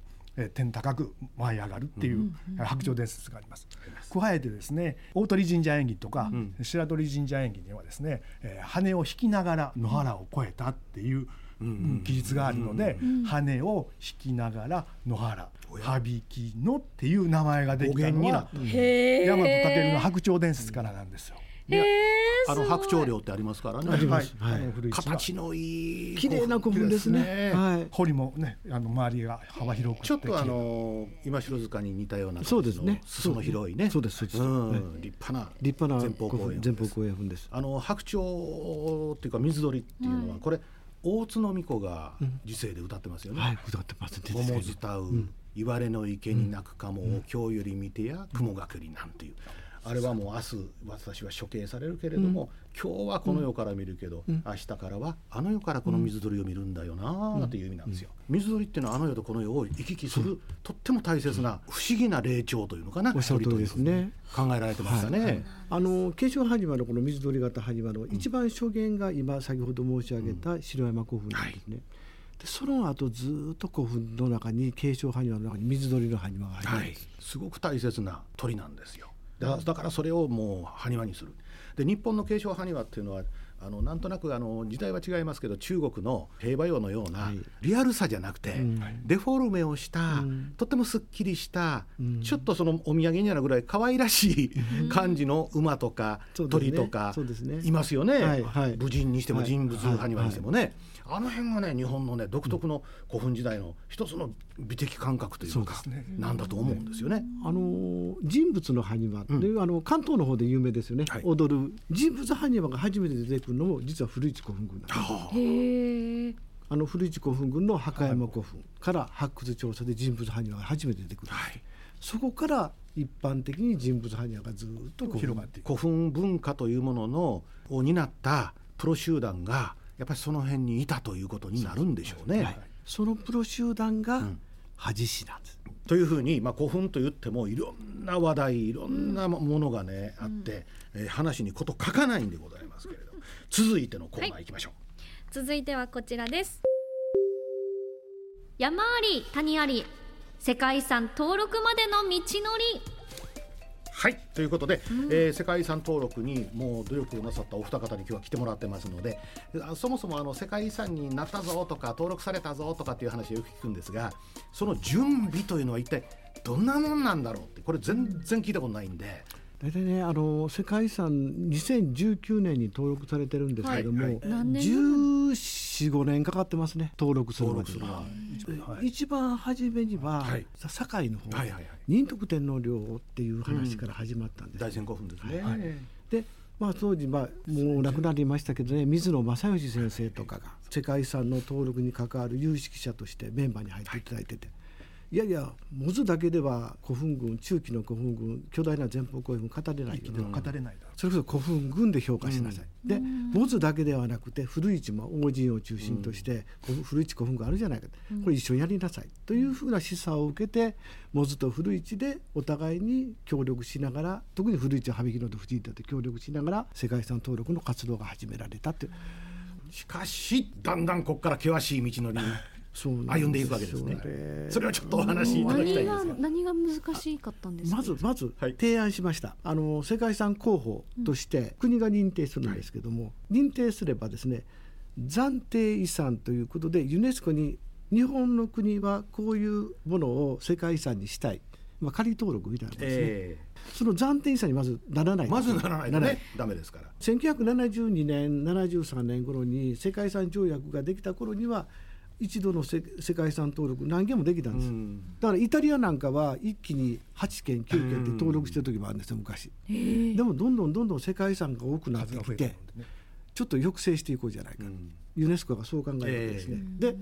[SPEAKER 4] 天高く舞い上がるっていう白鳥伝説があります。加えてですね大鳥神社演技とか、白鳥神社演技にはですね、えー、羽を引きながら野原を越えたっていう、記述があるので、羽を引きながら野原羽曳野っていう名前ができたのは大和武の白鳥伝説からなんですよ。
[SPEAKER 1] あの白鳥寮ってありますからね。
[SPEAKER 3] あります。
[SPEAKER 1] はい。形のい
[SPEAKER 3] い綺麗な古墳ですね。
[SPEAKER 4] はい。堀もね、あの周りが幅広く
[SPEAKER 1] ちょっとあの今城塚に似たような
[SPEAKER 3] そうですね。
[SPEAKER 1] 裾の広いね。
[SPEAKER 3] そうです。
[SPEAKER 1] うん。立派な
[SPEAKER 3] 立派な前方後円前方後円墳です。
[SPEAKER 1] あの白鳥っていうか水鳥っていうのはこれ大津の巫女が時世で歌ってますよね。
[SPEAKER 3] はい、歌ってます。
[SPEAKER 1] 桃伝う。言われの池に鳴くかもを今日より見てや雲がくりなんていう。あれはもう明日私は処刑されるけれども、うん、今日はこの世から見るけど、うん、明日からはあの世からこの水鳥を見るんだよなという意味なんですよ。水鳥っていうのはあの世とこの世を行き来するとっても大切な不思議な霊長というのかな
[SPEAKER 3] おっしゃる通りですね。
[SPEAKER 1] 考えられてましたね。はい。はい、
[SPEAKER 3] あの慶尚埴輪のこの水鳥型埴輪の一番初言が今先ほど申し上げた城山古墳なんですね。はい。でその後ずっと古墳の中に慶尚埴輪の中に水鳥の埴輪が入ります、はい、
[SPEAKER 1] すごく大切な鳥なんですよ。だだからそれをもう埴輪にする。で日本の継承埴輪っていうのはあのなんとなくあの時代は違いますけど中国の平和用のようなリアルさじゃなくて、デフォルメをした、とってもすっきりした、ちょっとそのお土産になるぐらい可愛らしい感じの馬とか鳥とかいますよね、武人にしても人物埴輪にしてもね。あの辺がね日本のね独特の古墳時代の一つの美的感覚というかなんだと思うんですよね。
[SPEAKER 3] あの人物の埴輪という、あの関東の方で有名ですよね、踊る。人物埴輪が初めて出てくるのも実は古市古墳群なんです。あ。の古市古墳群の墓山古墳から発掘調査で人物埴輪が初めて出てくる、はい、そこから一般的に人物埴輪がずっと広がってい
[SPEAKER 1] く古墳文化というもののを担ったプロ集団がやっぱりその辺にいたということになるんでしょうね。はい、
[SPEAKER 3] そのプロ集団が恥師なんです、
[SPEAKER 1] うん、というふうに、まあ、古墳といってもいろんな話題いろんなものがね、うん、あって、えー、話にこと書かないんでございますけれど。続いてのコーナーい。きましょう、はい、
[SPEAKER 2] 続いてはこちらです。山あり谷あり世界遺産登録までの道のり
[SPEAKER 1] はいということで、うん、えー、世界遺産登録にもう努力をなさったお二方に今日は来てもらってますのでそもそもあの世界遺産になったぞとか登録されたぞとかっていう話をよく聞くんですがその準備というのは一体どんなもんなんだろうってこれ全然聞いたことないんで。
[SPEAKER 3] 大体ねあの世界遺産2019年に登録されてるんですけども、はい。はい、1415年かかってますね登録するまでは、はい、一番初めには、はい、堺の方で、はいはい、仁徳天皇陵っていう話から始まったんです、
[SPEAKER 1] 大仙古墳ですね、
[SPEAKER 3] でまあ、当時、まあ、もう亡くなりましたけどね水野正義先生とかが世界遺産の登録に関わる有識者としてメンバーに入っていただいてて、いやいやモズだけでは古墳群中期の古墳群巨大な前方後墳語れないけど語れないそれこそ古墳群で評価しなさい、うん、でモズだけではなくて古市も王神を中心として、うん、古市古墳群あるじゃないか。これ一緒にやりなさい。というふうな示唆を受けてモズと古市でお互いに協力しながら特に古市は羽曳野と藤井と協力しながら世界遺産登録の活動が始められたって
[SPEAKER 1] しかしだんだんここから険しい道のり歩んでいくわけですね。それはちょっとお話しいただきたいです
[SPEAKER 2] 何が難しかったんです
[SPEAKER 3] まずまず提案しました。あの世界遺産候補として国が認定するんですけども、認定すればですね暫定遺産ということでユネスコに日本の国はこういうものを世界遺産にしたい、まあ、仮登録みたいなですね、えー、その暫定遺産にまずならない。
[SPEAKER 1] まずならないとね。ダメですから。
[SPEAKER 3] 1972年73年頃に世界遺産条約ができた頃には一度の世界遺産登録何件もできたんです、うん、だからイタリアなんかは一気に8件9件って登録してる時もあるんですよ昔、でもどんどんどんどん世界遺産が多くなってきて、ちょっと抑制していこうじゃないか、うん、ユネスコがそう考えるわけですね、えー、で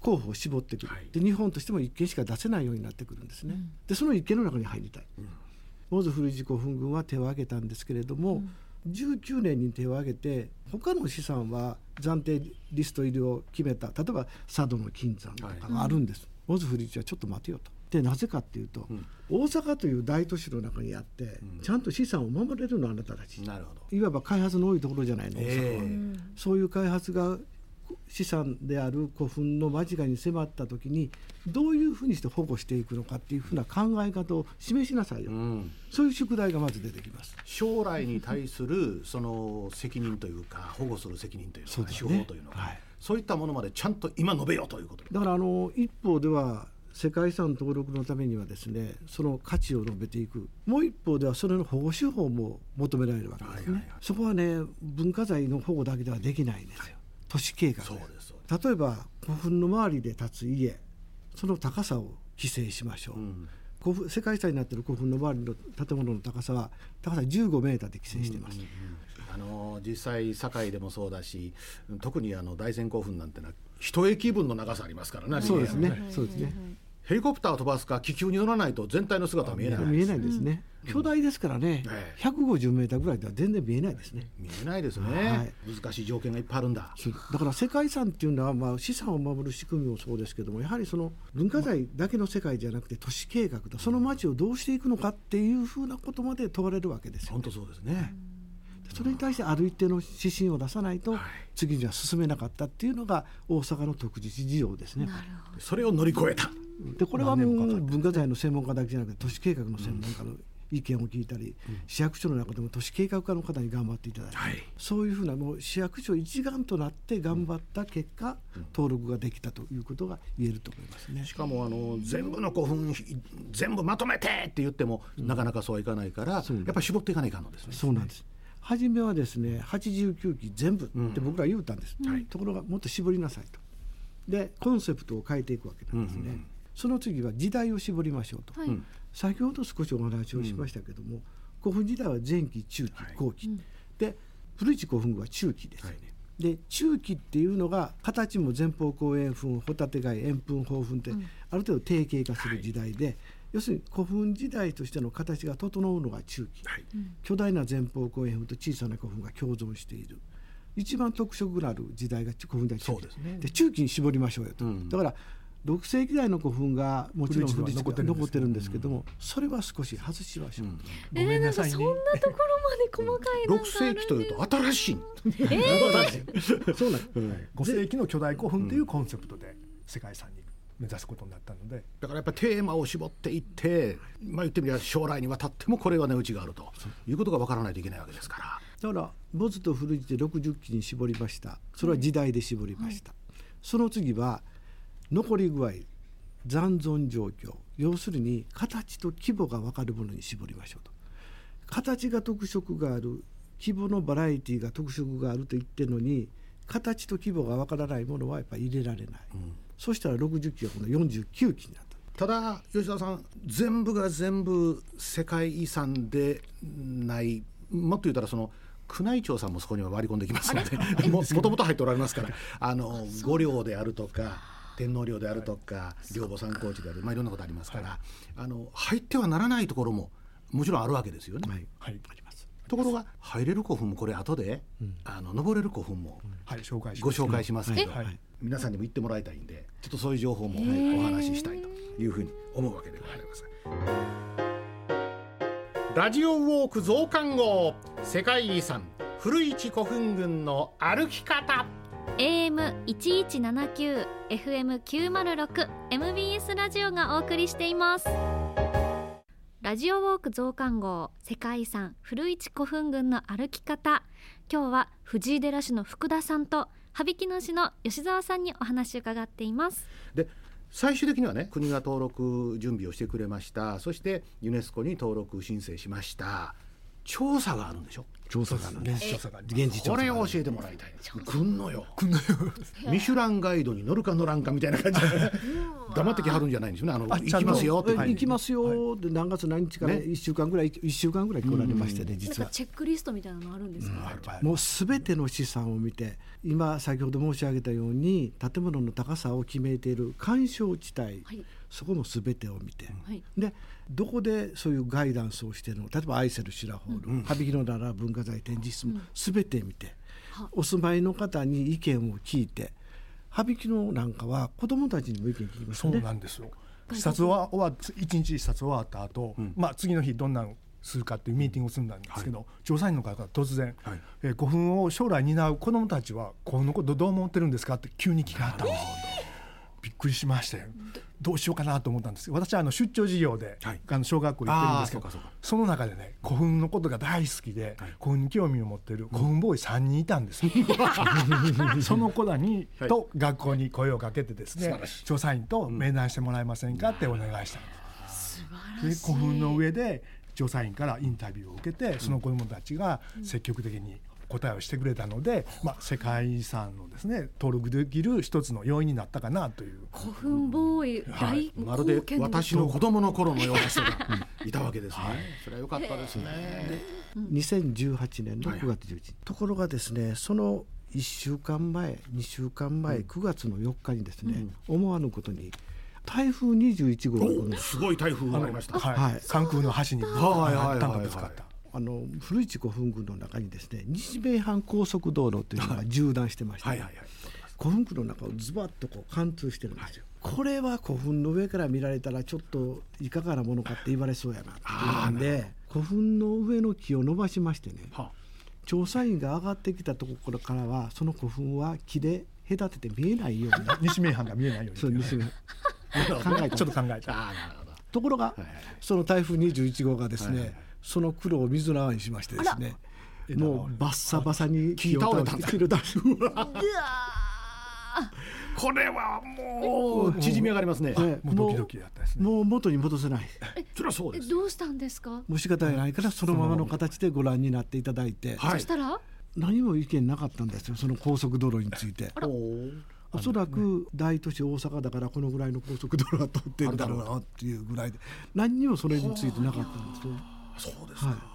[SPEAKER 3] 候補を絞ってくる、はい、で日本としても1件しか出せないようになってくるんですね、でその1件の中に入りたい、モズ古事古墳群は手を挙げたんですけれども、19年に手を挙げて他の資産は暫定リスト入りを決めた例えば佐渡の金山とかがあるんです。モズフリッチはちょっと待てよと。でなぜかっていうと、うん、大阪という大都市の中にあって、うん、ちゃんと資産を守れるのあなたたち。なるほど。いわば開発の多いところじゃないの大阪は、えー、そういう開発が資産である古墳の間近に迫った時にどういうふうにして保護していくのかっていうふうな考え方を示しなさいよ、うん、そういう宿題がまず出てきます。
[SPEAKER 1] 将来に対するその責任というか保護する責任というのか、手法というのか、はい、そういったものまでちゃんと今述べようということ
[SPEAKER 3] だ。からあの一方では世界遺産登録のためにはですねその価値を述べていく。もう一方ではそれの保護手法も求められるわけですね、はいはいはい、そこはね文化財の保護だけではできないんですよ都市計画例えば古墳の周りで建つ家その高さを規制しましょう、うん、世界遺産になっている古墳の周りの建物の高さは高さ15メーターで規制しています、うんうん
[SPEAKER 1] うん、あの実際堺でもそうだし特にあの大仙古墳なんてのは一駅分の長さありますからね
[SPEAKER 3] そうですね。そうですね、
[SPEAKER 1] ヘリコプター飛ばすか気球に乗らないと全体の姿は見えない
[SPEAKER 3] 見えないですね、うん、巨大ですからね、ええ、150メーターぐらいでは全然見えないですね。
[SPEAKER 1] 見えないですね、はい、難しい条件がいっぱいあるんだ。
[SPEAKER 3] だから世界遺産っていうのは、まあ、資産を守る仕組みもそうですけどもやはりその文化財だけの世界じゃなくて都市計画とその街をどうしていくのかっていうふうなことまで問われるわけですよ、ね、
[SPEAKER 1] 本当そうですね、
[SPEAKER 3] それに対してある一定の指針を出さないと、次には進めなかったっていうのが大阪の特自事情ですね。
[SPEAKER 1] それを乗り越えた
[SPEAKER 3] でこれはもう文化財の専門家だけじゃなくて都市計画の専門家の意見を聞いたり、うん、市役所の中でも都市計画課の方に頑張っていただいて、はい、そういうふうなもう市役所一丸となって頑張った結果、うん、登録ができたということが言えると思いますね。
[SPEAKER 1] しかもあの全部の古墳全部まとめてって言っても、うん、なかなかそうはいかないから、やっぱり絞っていかないかんのですね。
[SPEAKER 3] そうなんです。初めはですね89期全部って僕ら言うたんです、はい、ところがもっと絞りなさいと。でコンセプトを変えていくわけなんですね、うんうんその次は時代を絞りましょうと、はい、先ほど少しお話をしましたけども、古墳時代は前期中期後期、はい、で古市古墳は中期です、はい、で中期っていうのが形も前方後円墳ホタテ貝円墳宝墳って、ある程度定型化する時代で、要するに古墳時代としての形が整うのが中期、巨大な前方後円墳と小さな古墳が共存している。一番特色がある時代が古墳時代中期。で、ね、中期に絞りましょうよと、うん、だから6世紀代の古墳がもちろん古市が残ってるんですけど。も、それは少し外しましょう、
[SPEAKER 2] ごめんなさい、ね、そんなところまで細かい
[SPEAKER 1] 六世紀というと新しい、
[SPEAKER 2] えー、
[SPEAKER 3] そうなん
[SPEAKER 4] 5 世紀の巨大古墳というコンセプトで世界遺産に目指すことになったので。
[SPEAKER 1] だからやっぱりテーマを絞っていって、まあ、言ってみれば将来にわたってもこれは値打ちがあるということが分からないといけないわけですから。
[SPEAKER 3] だからボズと古着で60期に絞りました。それは時代で絞りました、はい、その次は残り具合残存状況要するに形と規模が分かるものに絞りましょうと。形が特色がある規模のバラエティーが特色があると言ってるのに形と規模が分からないものはやっぱり入れられない、うん、そしたら60期はこの49期になった。
[SPEAKER 1] ただ吉田さん全部が全部世界遺産でない。もっと言ったらその宮内庁さんもそこには割り込んできますので ももともと入っておられますから。あの御陵であるとか天皇陵であるとか陵墓参考地である、まあ、いろんなことありますから、はい、あの入ってはならないところももちろんあるわけですよね。はい、はい。ところが入れる古墳もこれ後で、うん、あの登れる古墳も、はい、紹介ご紹介しますけど、はい、皆さんにも行ってもらいたいんでちょっとそういう情報も、お話ししたいというふうに思うわけでございます。ラジオウォーク増刊号世界遺産古市古墳群の歩き方
[SPEAKER 2] AM1179 FM906 MBS ラジオがお送りしています。ラジオウォーク増刊号世界遺産古市古墳群の歩き方。今日は藤井寺市の福田さんと羽曳野市の吉澤さんにお話を伺っています。
[SPEAKER 1] で最終的にはね国が登録準備をしてくれました。そしてユネスコに登録申請しました。調査があるんでしょ？
[SPEAKER 3] 調査が現地調査が現
[SPEAKER 1] 地これを教えてもらいたい。来んのよ。来んのよ。ミシュランガイドに乗るか乗らんかみたいな感じで 黙ってきはるんじゃないんですよね。あの行きますよって。
[SPEAKER 3] 行きますよで何月何日から一週間ぐらい一週間ぐらい来られましてね実は。
[SPEAKER 2] チェックリストみたいなのあるんですか？
[SPEAKER 3] もうすべての資産を見て今先ほど申し上げたように建物の高さを決めている干渉地帯。そこもすべてを見て。でどこでそういうガイダンスをしているの？例えばアイセルシュラホール、うん、羽曳野なら文化財展示室も全て見て、お住まいの方に意見を聞いて羽曳野なんかは子どもたちにも意見聞きます
[SPEAKER 4] ね。そうなんですよ。視察は終わ一日視察終わった後、うん、まあ次の日どんなするかっていうミーティングをするんですけど、はい、調査員の方が突然、はい、えー、古墳を将来担う子どもたちは古墳のことどう思ってるんですかって急に聞かれたんですびっくりしましたよ。どうしようかなと思ったんです。私はあの出張授業で、はい、あの小学校行ってるんですけどその中でね古墳のことが大好きで、はい、古墳に興味を持ってる古墳ボーイ3人いたんです、その子らに、はい、と学校に声をかけてですね調査員と面談してもらえませんかってお願いしたんです。で古墳の上で調査員からインタビューを受けてその子どもたちが積極的に答えをしてくれたので、まあ、世界遺産のですね登録できる一つの要因になったかなという。
[SPEAKER 2] 古墳ボーイ、はい、
[SPEAKER 1] まるで私の子供の頃のような人がいたわけですね、はい、それは良かったですね。
[SPEAKER 3] 2018年の9月11日、はい、ところがですねその1週間前2週間前、うん、9月の4日にですね、うん、思わぬことに台風21号
[SPEAKER 1] がす。ごい台風がありました。
[SPEAKER 4] はい、関空の橋に、はいはいはい、はい、
[SPEAKER 3] あの古市古墳群の中にですね日米阪高速道路というのが縦断してまして、はいはいはい、古墳群の中をズバッとこう貫通してるんですよ。これは古墳の上から見られたらちょっといかがなものかって言われそうやなっていうんで古墳の上の木を伸ばしましてね、はあ、調査員が上がってきたところからはその古墳は木で隔てて見えないよう
[SPEAKER 4] に西名阪が見えないように
[SPEAKER 3] そう西名
[SPEAKER 4] 考えちょっと考えた
[SPEAKER 3] ところが、はいはい、その台風21号がですね、はいはいその苦労を水の泡にしましてですねもうバッサバサに
[SPEAKER 1] 木倒れたんだこれはもう縮み上がりますね。ね
[SPEAKER 4] もうドキドキだったですね。
[SPEAKER 3] もう元に戻せない。
[SPEAKER 1] それはそうです。
[SPEAKER 2] どうしたんですか？
[SPEAKER 3] もう仕方ないからそのままの形でご覧になっていただいて。
[SPEAKER 2] そしたら？
[SPEAKER 3] 何も意見なかったんですよ。その高速道路について。おそらく大都市大阪だからこのぐらいの高速道路が通ってるだろうなっていうぐらいで何にもそれについてなかったんですよ。
[SPEAKER 1] そうですか、はい。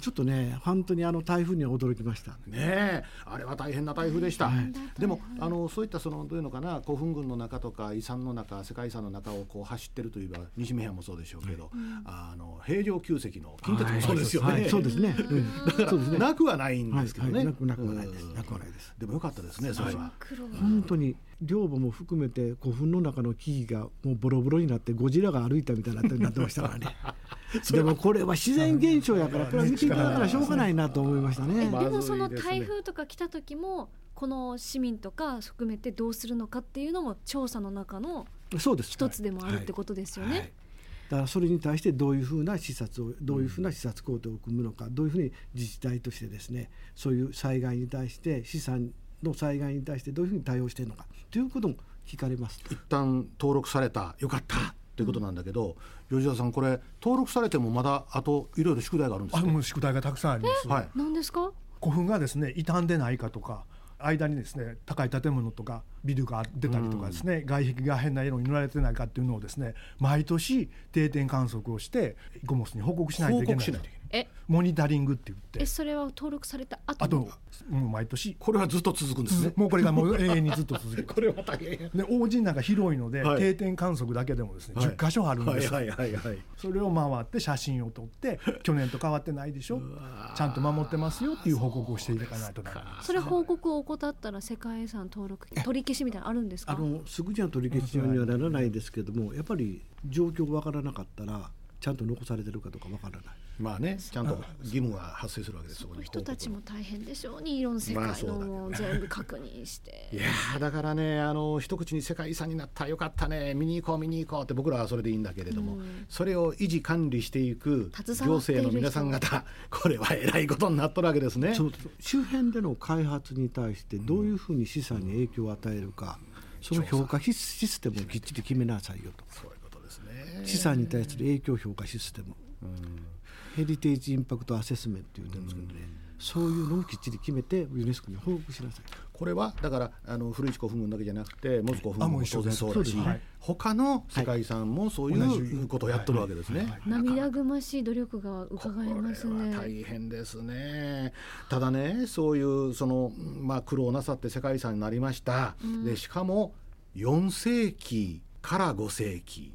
[SPEAKER 3] ちょっとね本当にあの台風には驚きました。
[SPEAKER 1] ねあれは大変な台風でした、はい、でもあのそういったそのどういうのかな古墳群の中とか遺産の中世界遺産の中をこう走ってるといえば西宮もそうでしょうけど、はい、あの平城宮跡の近鉄もそうですよね、はい、
[SPEAKER 3] そうですね、
[SPEAKER 1] うん、だから、ね、なくはないんですけどね、
[SPEAKER 3] なくなくはないです。なくはないです。
[SPEAKER 1] でもよかったですねそれは。
[SPEAKER 3] 本当に両母も含めて古墳の中の木々がもうボロボロになってゴジラが歩いたみたいになってましたからね でもこれは自然現象やから これは見ていただからしょうがないなと思いましたね。
[SPEAKER 2] でもその台風とか来た時もこの市民とか含めてどうするのかっていうのも調査の中の一つでもあるってことですよね。はい。はい。
[SPEAKER 3] だからそれに対してどういうふうな視察をどういうふうな視察工程を組むのかどういうふうに自治体としてですねそういう災害に対して資産の災害に対してどういうふうに対応しているのかということも聞かれます。
[SPEAKER 1] 一旦登録されたよかったということなんだけど、うん、吉田さんこれ登録されてもまだあといろいろ宿題があるんです
[SPEAKER 4] か、もう宿題がたくさんあります。
[SPEAKER 2] はい。何ですか？
[SPEAKER 4] 古墳がですね傷んでないかとか間にですね高い建物とかビルが出たりとかですね、うん、外壁が変な色に塗られてないかっていうのをですね毎年定点観測をしてゴモスに報告しないといけない。え？モニタリングって言って。
[SPEAKER 2] えそれは登録された後
[SPEAKER 4] あともう毎年。
[SPEAKER 1] これはずっと続くんですね。
[SPEAKER 4] もうこれがもう永遠にずっと続く。
[SPEAKER 1] これは大変。
[SPEAKER 4] で王子なんか広いので、はい、定点観測だけでもですね、はい、10箇所あるんです
[SPEAKER 1] はい。はい。はい、
[SPEAKER 4] それを回って写真を撮って去年と変わってないでしょ？ちゃんと守ってますよっていう報告をしていかないと
[SPEAKER 2] それ報告を怠ったら世界遺産登録取り消しみたいなのあるんですか？
[SPEAKER 3] あのすぐじゃ取り消しにはならないですけどもやっぱり状況わからなかったらちゃんと残されてるかどうかわからない。
[SPEAKER 1] まあね、ちゃんと義務が発生するわけです
[SPEAKER 2] その人たちも大変でしょうね、いろんな世界の全部確認して。
[SPEAKER 1] いやだからね、あの一口に世界遺産になったよかったね、見に行こう見に行こうって僕らはそれでいいんだけれども、うん、それを維持管理していく行政の皆さん方、これはえらいことになっとるわけですね。
[SPEAKER 3] 周辺での開発に対してどういうふうに資産に影響を与えるか、うん、その評価システムをきっちり決めなさいよと。
[SPEAKER 1] そういうことですね。
[SPEAKER 3] 資産に対する影響評価システム。うんヘリテージインパクトアセスメントって言うんですけどね、そういうのをきっちり決めてユネスコに報告しなさい。
[SPEAKER 1] これはだからあの古市古墳群だけじゃなくて門司古墳群も当然そうだし、はい、他の世界遺産もそういうことをやってるわけですね、
[SPEAKER 2] 涙ぐましい努力が伺えますね。
[SPEAKER 1] 大変ですね。ただねそういうその、まあ、苦労なさって世界遺産になりました、うん、でしかも4世紀から5世紀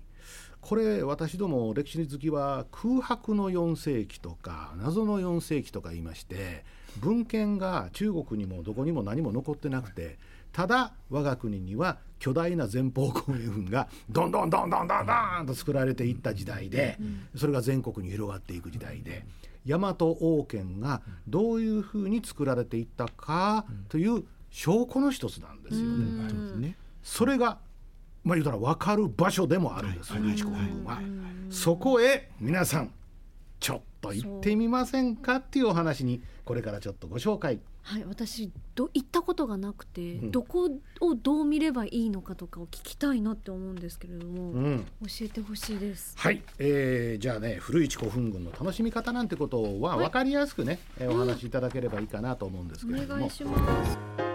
[SPEAKER 1] これ私ども歴史好きは空白の4世紀とか謎の4世紀とか言いまして文献が中国にもどこにも何も残ってなくてただ我が国には巨大な前方後円墳がどんどんどんどんどんどんと作られていった時代でそれが全国に広がっていく時代で大和王権がどういうふうに作られていったかという証拠の一つなんですよね。それがまあ言うたら分かる場所でもあるんです、はい、古墳は。そこへ皆さんちょっと行ってみませんかっていうお話にこれからちょっとご紹介。
[SPEAKER 2] はい私ど行ったことがなくて、うん、どこをどう見ればいいのかとかを聞きたいなって思うんですけれども、うん、教えてほしいです。
[SPEAKER 1] はい、えー、じゃあね古市古墳群の楽しみ方なんてことは分かりやすくね、はい、お話しいただければいいかなと思うんですけれども、お願いします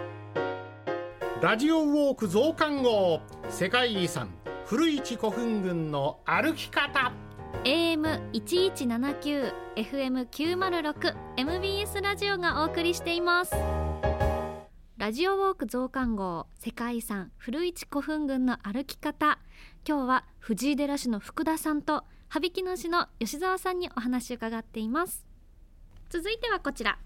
[SPEAKER 1] ラジオウォーク増刊号世界遺産古市古墳群の歩き方。
[SPEAKER 2] AM1179 FM906 MBS ラジオがお送りしています。ラジオウォーク増刊号世界遺産古市古墳群の歩き方。今日は藤井寺市の福田さんと羽曳野市の吉澤さんにお話を伺っています。続いてはこちら。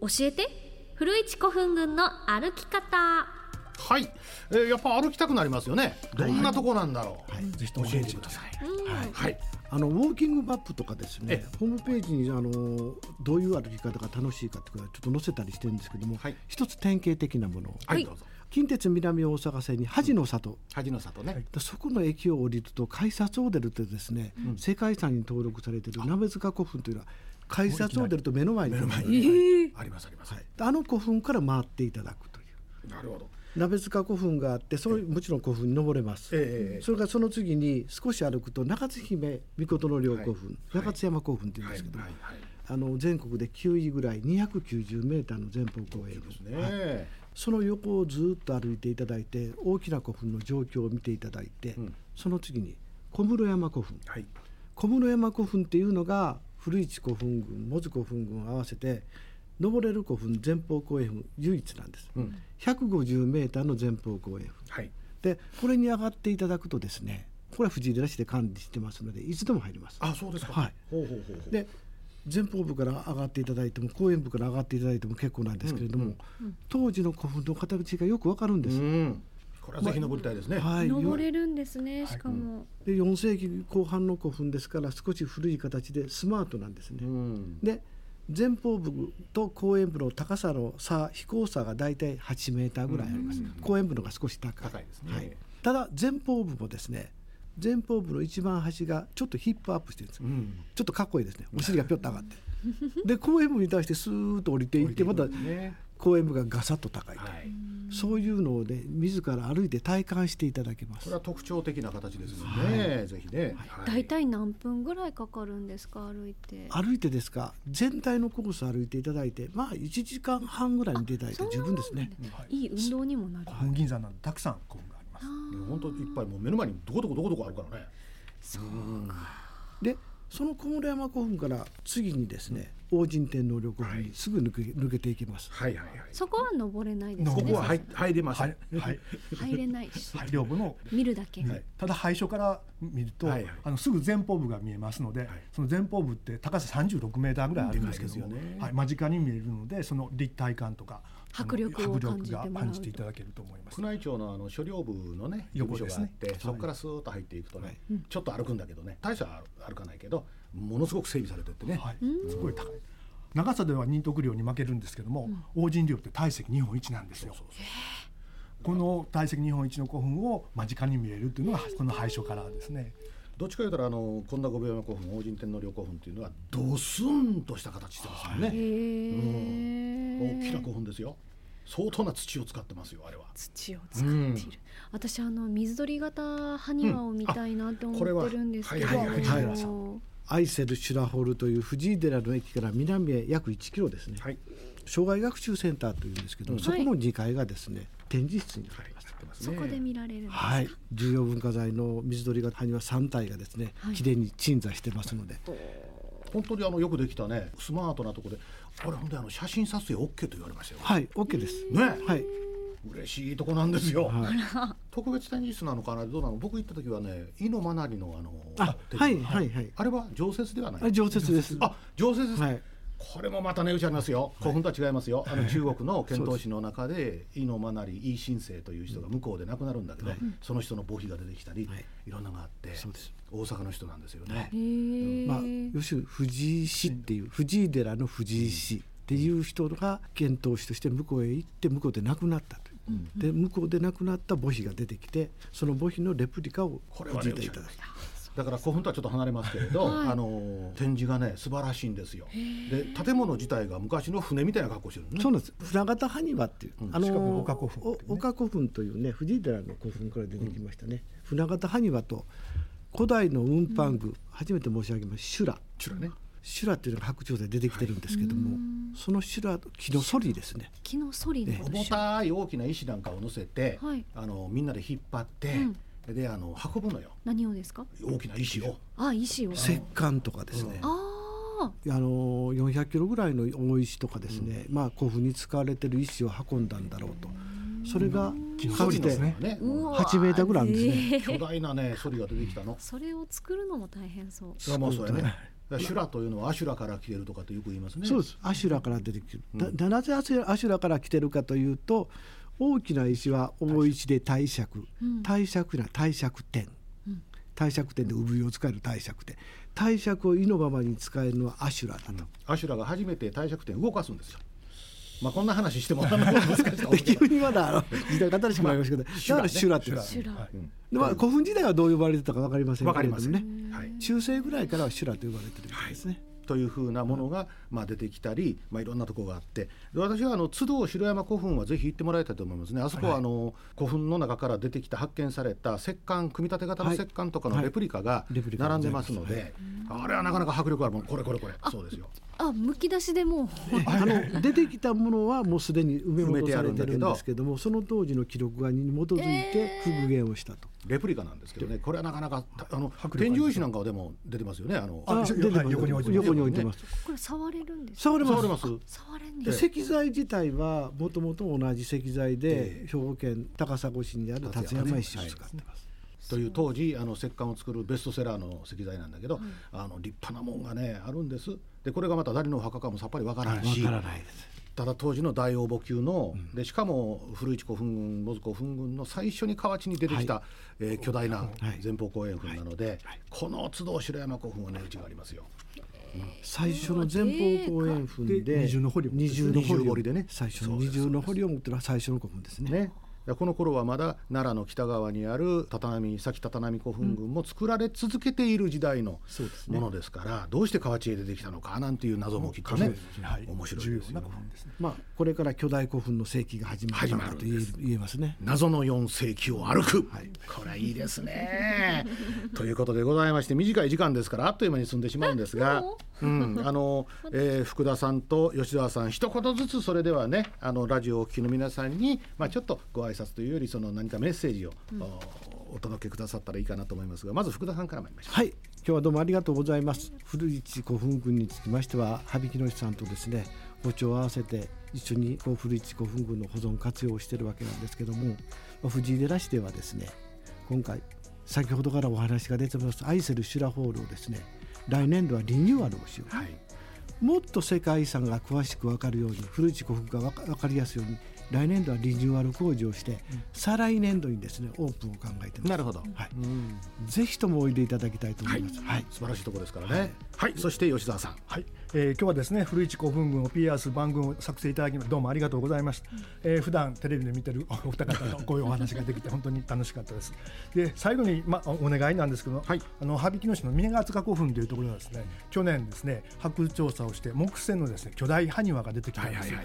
[SPEAKER 2] 教えて古市古墳群の歩き方。
[SPEAKER 1] はい、えー、やっぱ歩きたくなりますよね。どんなとこなんだろう、はい、
[SPEAKER 3] ぜひとも教えてください、はい、はい、あのウォーキングマップとかですねホームページにあのどういう歩き方が楽しいかっていうのはちょっと載せたりしてるんですけども、はい、一つ典型的なもの
[SPEAKER 1] はいどうぞ。
[SPEAKER 3] 近鉄南大阪線に恥の里、
[SPEAKER 1] 恥の里ね。
[SPEAKER 3] そこの駅を降りると改札を出るとですね、うん、世界遺産に登録されている鍋塚古墳というのは改札を出ると目の前に。
[SPEAKER 1] ありますあります、はい、
[SPEAKER 3] あの古墳から回っていただくとい
[SPEAKER 1] う。なるほど。
[SPEAKER 3] 鍋塚古墳があってそもちろん古墳に登れます、えー、それからその次に少し歩くと中津姫命の陵古墳、はい、中津山古墳っていうんですけども、はいはい、あの全国で9位ぐらい290メーターの前方後円墳、ね、その横をずっと歩いていただいて大きな古墳の状況を見ていただいて、うん、その次に小室山古墳、小室山古墳っていうのが古市古墳群門司古墳群合わせて登れる古墳前方後円墳唯一なんです、うん、150メーターの前方後円墳、はい、でこれに上がっていただくとですねこれは藤井寺市で管理してますのでいつでも入ります。
[SPEAKER 1] あそうですか。
[SPEAKER 3] はい。ほうほうほうで前方部から上がっていただいても後円部から上がっていただいても結構なんですけれども、うん。うん、当時の古墳の形がよくわかるんです、うん、
[SPEAKER 1] これはぜひ登りたいですね、
[SPEAKER 2] はい、登れるんですねしかも、
[SPEAKER 3] で4世紀後半の古墳ですから少し古い形でスマートなんですね、うん、で前方部と後円部の高さの差飛行差が大体8メーターぐらいあります、後円部のが少し高い。高いですね、はい、ただ前方部もですね前方部の一番端がちょっとヒップアップしてるんです、うん、ちょっとかっこいいですね。お尻がぴょっと上がって。で後円部に対してスーッと降りていってまた後円部がガサッと高いと、はい、そういうのをね自ら歩いて体感していただけます。
[SPEAKER 1] これは特徴的な形ですもんね、はい、ぜひね、
[SPEAKER 2] はい、大体何分ぐらいかかるんですか？歩いて。
[SPEAKER 3] 歩いてですか？全体のコース歩いていただいてまあ1時間半ぐらいに出たいて十分ですね。
[SPEAKER 2] い。い運動にもなる。
[SPEAKER 4] 本銀座なんでたくさん古墳があります。
[SPEAKER 1] 本当いっぱいもう目の前にどこどこどこどこあるからね。
[SPEAKER 2] そうか。
[SPEAKER 3] でその小室山古墳から次にですね、王神天皇陵古墳にすぐ抜け抜けていきます。
[SPEAKER 1] はいはいはい。
[SPEAKER 2] そこは登れないです
[SPEAKER 1] ね。ここは入入れます。はい。
[SPEAKER 2] 入れないし。
[SPEAKER 4] 陵部の
[SPEAKER 2] 見るだけ。
[SPEAKER 4] ただ最初から見ると、あのすぐ前方部が見えますので、その前方部って高さ36メーターぐらいあるんですけども、はい間近に見えるのでその立体感とか。
[SPEAKER 2] 迫力を感じて
[SPEAKER 4] 感じていただけると思います。
[SPEAKER 1] 宮内庁のあの所領部のね横所があって、そこからスーッと入っていくとね、ちょっと歩くんだけどね、大した歩かないけど、ものすごく整備されてってね、はい、
[SPEAKER 4] すごい高い。長さでは仁徳陵に負けるんですけども、うん、王神陵って体積日本一なんですよ。この体積日本一の古墳を間近に見えるというのがこの廃所からですね。
[SPEAKER 1] どっちか言うたらあの本田御病古墳王神天皇陵古墳っていうのはドスンとした形してますよね、うん、大きな古墳ですよ。相当な土を使ってますよあれは。
[SPEAKER 2] 土を使っている、うん、私あの水鳥型埴輪を見たいなって思ってるんですけど、
[SPEAKER 3] アイセル・シュラホルという藤井寺の駅から南へ約1キロですね、はい、障害学習センターというんですけど、うん、そこの2階がですね展示室になります、
[SPEAKER 2] はい、そこで見られる
[SPEAKER 3] はい。重要文化財の水鳥型埴輪3体がですね、はい、綺麗に鎮座してますので。
[SPEAKER 1] 本当にあのよくできたねスマートなところでこれ本当にあの写真撮影 OK と言われましたよ。
[SPEAKER 3] はい OK です。
[SPEAKER 1] ね。
[SPEAKER 3] はい。
[SPEAKER 1] 嬉しいとこなんですよ、はい、特別展示室なのかな？どうなの？僕行った時はね井のまなりのあの
[SPEAKER 3] あはいはいはい。
[SPEAKER 1] あれは常設ではない。
[SPEAKER 3] 常設です。
[SPEAKER 1] あ常設です、はいこれもまた値打ちありますよ、古墳とは違いますよ、あの中国の遣唐使の中で、井の真成、井新生という人が向こうで亡くなるんだけど、その人の墓碑が出てきたり、い、ろんなのがあって、大阪の人なんですよね。
[SPEAKER 3] まあ、要するに藤井氏っていう、藤井寺の藤井氏っていう人が遣唐使として向こうへ行って、向こうで亡くなったと。で向こうで亡くなった墓碑が出てきてその墓碑のレプリカを
[SPEAKER 1] これはいただいただから古墳とはちょっと離れますけれど、はい、あの展示がね素晴らしいんですよ。で建物自体が昔の船みたいな格好してるね。
[SPEAKER 3] そうなんです。船形埴輪っていう、うん、あの岡古墳、ね、岡古墳というね藤井寺の古墳から出てきましたね。うん、船形埴輪と古代の運搬具、うん、初めて申し上げます修羅。
[SPEAKER 1] 修羅ね。
[SPEAKER 3] 修羅っていうのが白鳥で出てきてるんですけども、はい、その修羅木のソリですね
[SPEAKER 2] 木のソリ
[SPEAKER 1] 重たい大きな石なんかを乗せて、はい、あのみんなで引っ張って、うんであの運ぶのよ
[SPEAKER 2] 何をですか？
[SPEAKER 1] 大きな石を
[SPEAKER 2] あ石を
[SPEAKER 3] 石棺とかですね、ああの400キロぐらいの大石とかですね、うん、まあ古墳に使われてる石を運んだんだろうと。それがかつて8メーターぐらいあるんですね。
[SPEAKER 1] 巨大なね、ソリが出てきたの。
[SPEAKER 2] それを作るのも大変そう。
[SPEAKER 1] それもそうやね。シュラというのはアシュラから来てるとかとよく言いますね。
[SPEAKER 3] そうです。阿修羅から出てくる。うん、なぜ阿修羅から来てるかというと、大きな石は大石で帝釈、帝釈な帝釈天。帝釈天で産湯を使える帝釈天帝釈を意のままに使えるのは阿修羅だと、うん、
[SPEAKER 1] 阿修羅が初めて帝釈天動かすんですよ。まあこんな話しても 難しい
[SPEAKER 3] 急にまだあの時代語りしてもらいましたけど、だから修羅って修羅、まあ古墳時代はどう呼ばれてたかわかりませんけれどもね、はい、中世ぐらいからは修羅と呼ばれてるみたいですね。
[SPEAKER 1] というふうなものが、まあ、出てきたり、まあ、いろんなところがあって私はあの津堂城山古墳はぜひ行ってもらいたいと思いますね。あそこはあの、古墳の中から出てきた発見された石棺組み立て型の石棺とかのレプリカが並んでますので、あれはなかなか迫力あるものこれこれこれ。そうですよ。
[SPEAKER 2] あむき出しでも
[SPEAKER 3] あの出てきたものはもうすでに埋め戻されてるんですけどもその当時の記録に基づいて復元をしたと。
[SPEAKER 1] レプリカなんですけどねこれはなかなかあの天井石なんかでも出てますよねあの。あ
[SPEAKER 3] 出てます。横に置いてます。
[SPEAKER 2] これ触れるんです
[SPEAKER 3] 触れます。
[SPEAKER 2] 触れん
[SPEAKER 3] で石材自体はもともと同じ石材で兵庫県高砂市にある辰山石を使ってます。
[SPEAKER 1] という当時あの石棺を作るベストセラーの石材なんだけど、あの立派なもんがねあるんです。でこれがまた誰のお墓かもさっぱりわからないしただ当時の大応募級の、うん、でしかも古市古墳群門司古墳群の最初に河内に出てきた、はい、えー、巨大な前方後円墳なので、はい。はい、この都道城山古墳は値打ちがありますよ。
[SPEAKER 3] 最初の前方後円墳で
[SPEAKER 4] 二重の堀
[SPEAKER 3] 二重の堀でね最初の二重の堀を持ってるのは最初の古墳ですね。ね
[SPEAKER 1] この頃はまだ奈良の北側にある畳先立浪古墳群も作られ続けている時代のものですから、どうして河内へ出てきたのかなんていう謎もきっとね、面白いですよ、
[SPEAKER 3] まあこれから巨大古墳の世紀が始まると言えます。ね。
[SPEAKER 1] 謎の4世紀を歩く、はい、これいいですね。ということでございまして短い時間ですからあっという間に済んでしまうんですが、うん、あの、えー、福田さんと吉澤さん一言ずつそれではねあのラジオをお聞きの皆さんに、まあ、ちょっとご挨拶というよりその何かメッセージを、うん、お届けくださったらいいかなと思いますが。まず福田さんから参りましょう。
[SPEAKER 3] はい。今日はどうもありがとうございます。古市古墳群につきましては羽曳野さんとですね歩調を合わせて一緒にこう古市古墳群の保存活用をしているわけなんですけども、まあ、藤井寺市ではですね今回先ほどからお話が出てます。愛せる修羅ホールをですね。来年度はリニューアルをしよう、はい、もっと世界遺産が詳しく分かるように古市古墳が分かりやすいように来年度はリニューアル工事をして、うん、再来年度にですねオープンを考えて
[SPEAKER 1] なるほど、
[SPEAKER 3] はい、ぜひともおいでいただきたいと思います、
[SPEAKER 1] はい、はい、素晴らしいところですからね、はい、はい、そして吉澤さん。
[SPEAKER 4] はいえー、今日はですね古市古墳群を PS 番組を作成いただきどうもありがとうございました、うん。えー、普段テレビで見てるお二方とこういうお話ができて本当に楽しかったです。で最後に、まあ、お願いなんですけど、はい、あの羽曳野市の峰ヶ塚古墳というところがですね去年ですね発掘調査をして木製のですね巨大埴輪が出てきたんです。よ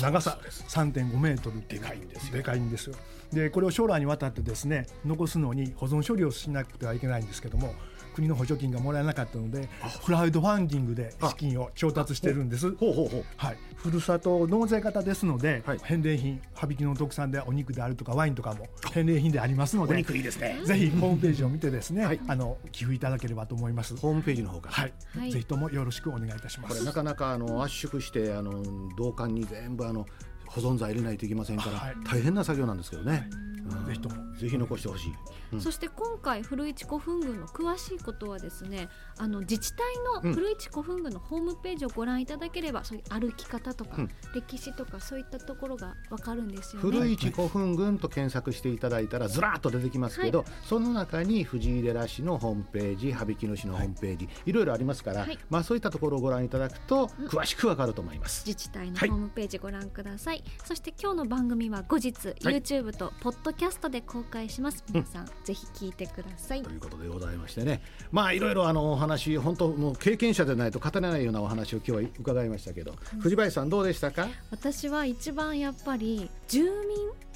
[SPEAKER 4] 長さ3.5メートル。
[SPEAKER 1] でかいんです
[SPEAKER 4] でかいんですよ。でこれを将来にわたってですね残すのに保存処理をしなくてはいけないんですけども国の補助金がもらえなかったのでクラウドファンディングで資金を調達してるんです。ほうほうほう。はい、ふるさと納税型ですので、はい、返礼品羽曳の特産でお肉であるとかワインとかも返礼品でありますので
[SPEAKER 1] お肉いいですね。
[SPEAKER 4] ぜひホームページを見てですね、はい、あの寄付いただければと思います。
[SPEAKER 1] ホームページの方から、
[SPEAKER 4] はい、はい、ぜひともよろしくお願いいたします。
[SPEAKER 1] これなかなかあの圧縮してあの銅管に全部あの保存剤入れないといけませんから、はい、大変な作業なんですけどね、うん、ぜひとも。ぜひ残してほしい、
[SPEAKER 2] うん、そして今回古市古墳群の詳しいことはですねあの自治体の古市古墳群のホームページをご覧いただければ、そういう歩き方とか、うん、歴史とかそういったところがわかるんですよね。
[SPEAKER 1] 古市古墳群と検索していただいたらずらっと出てきますけど、はい、その中に藤井寺市のホームページ羽曳野市のホームページ、はい、いろいろありますから、はい、まあそういったところをご覧いただくと詳しくわかると思います、
[SPEAKER 2] 自治体のホームページご覧ください、そして今日の番組は後日、YouTube とポッドキャストで公開します。皆さん、ぜひ聞いてください。
[SPEAKER 1] ということでございましてね。まあいろいろあのお話本当もう経験者でないと語れないようなお話を今日は伺いましたけど、うん、藤林さんどうでしたか？
[SPEAKER 2] 私は一番やっぱり住民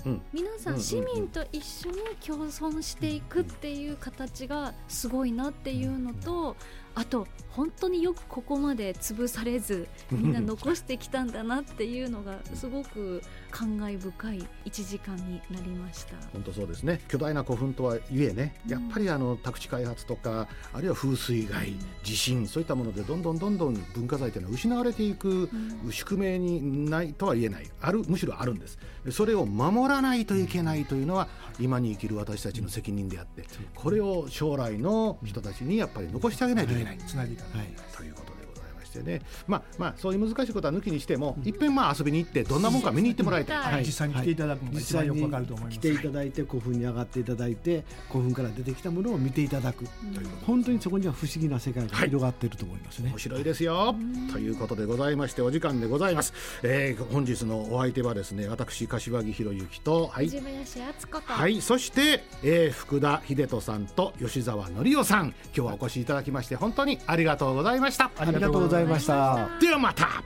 [SPEAKER 2] うん、皆さん。市民と一緒に共存していくっていう形がすごいなっていうのとあと本当によくここまで潰されずみんな残してきたんだなっていうのがすごく感慨深い1時間になりました。
[SPEAKER 1] 本当そうですね。巨大な古墳とはいえねやっぱりあの宅地開発とかあるいは風水害地震そういったものでどんどんどんどん文化財というのは失われていく宿命にないとは言えない。あるむしろあるんです。それを守らないといけないというのは今に生きる私たちの責任であってこれを将来の人たちにやっぱり残してあげないといけない。つないでいかない、ということしてね。まあまあそういう難しいことは抜きにしても、いっぺんまあ遊びに行ってどんなもんか見に行ってもらいたい、
[SPEAKER 4] はい、実際に来ていただくのが一番よくわかると思います、
[SPEAKER 3] 来ていただいて古墳に上がっていただいて古墳から出てきたものを見ていただく、本当にそこには不思議な世界が広がっていると思いますね、
[SPEAKER 1] 面白いですよ。ということでございましてお時間でございます、えー、本日のお相手はですね私柏木博之と
[SPEAKER 2] はい。
[SPEAKER 1] はい。そして、えー、福田秀人さんと吉澤則夫さん。今日はお越しいただきまして本当にありがとうございました。
[SPEAKER 3] ありがとうございました。
[SPEAKER 1] ではまた。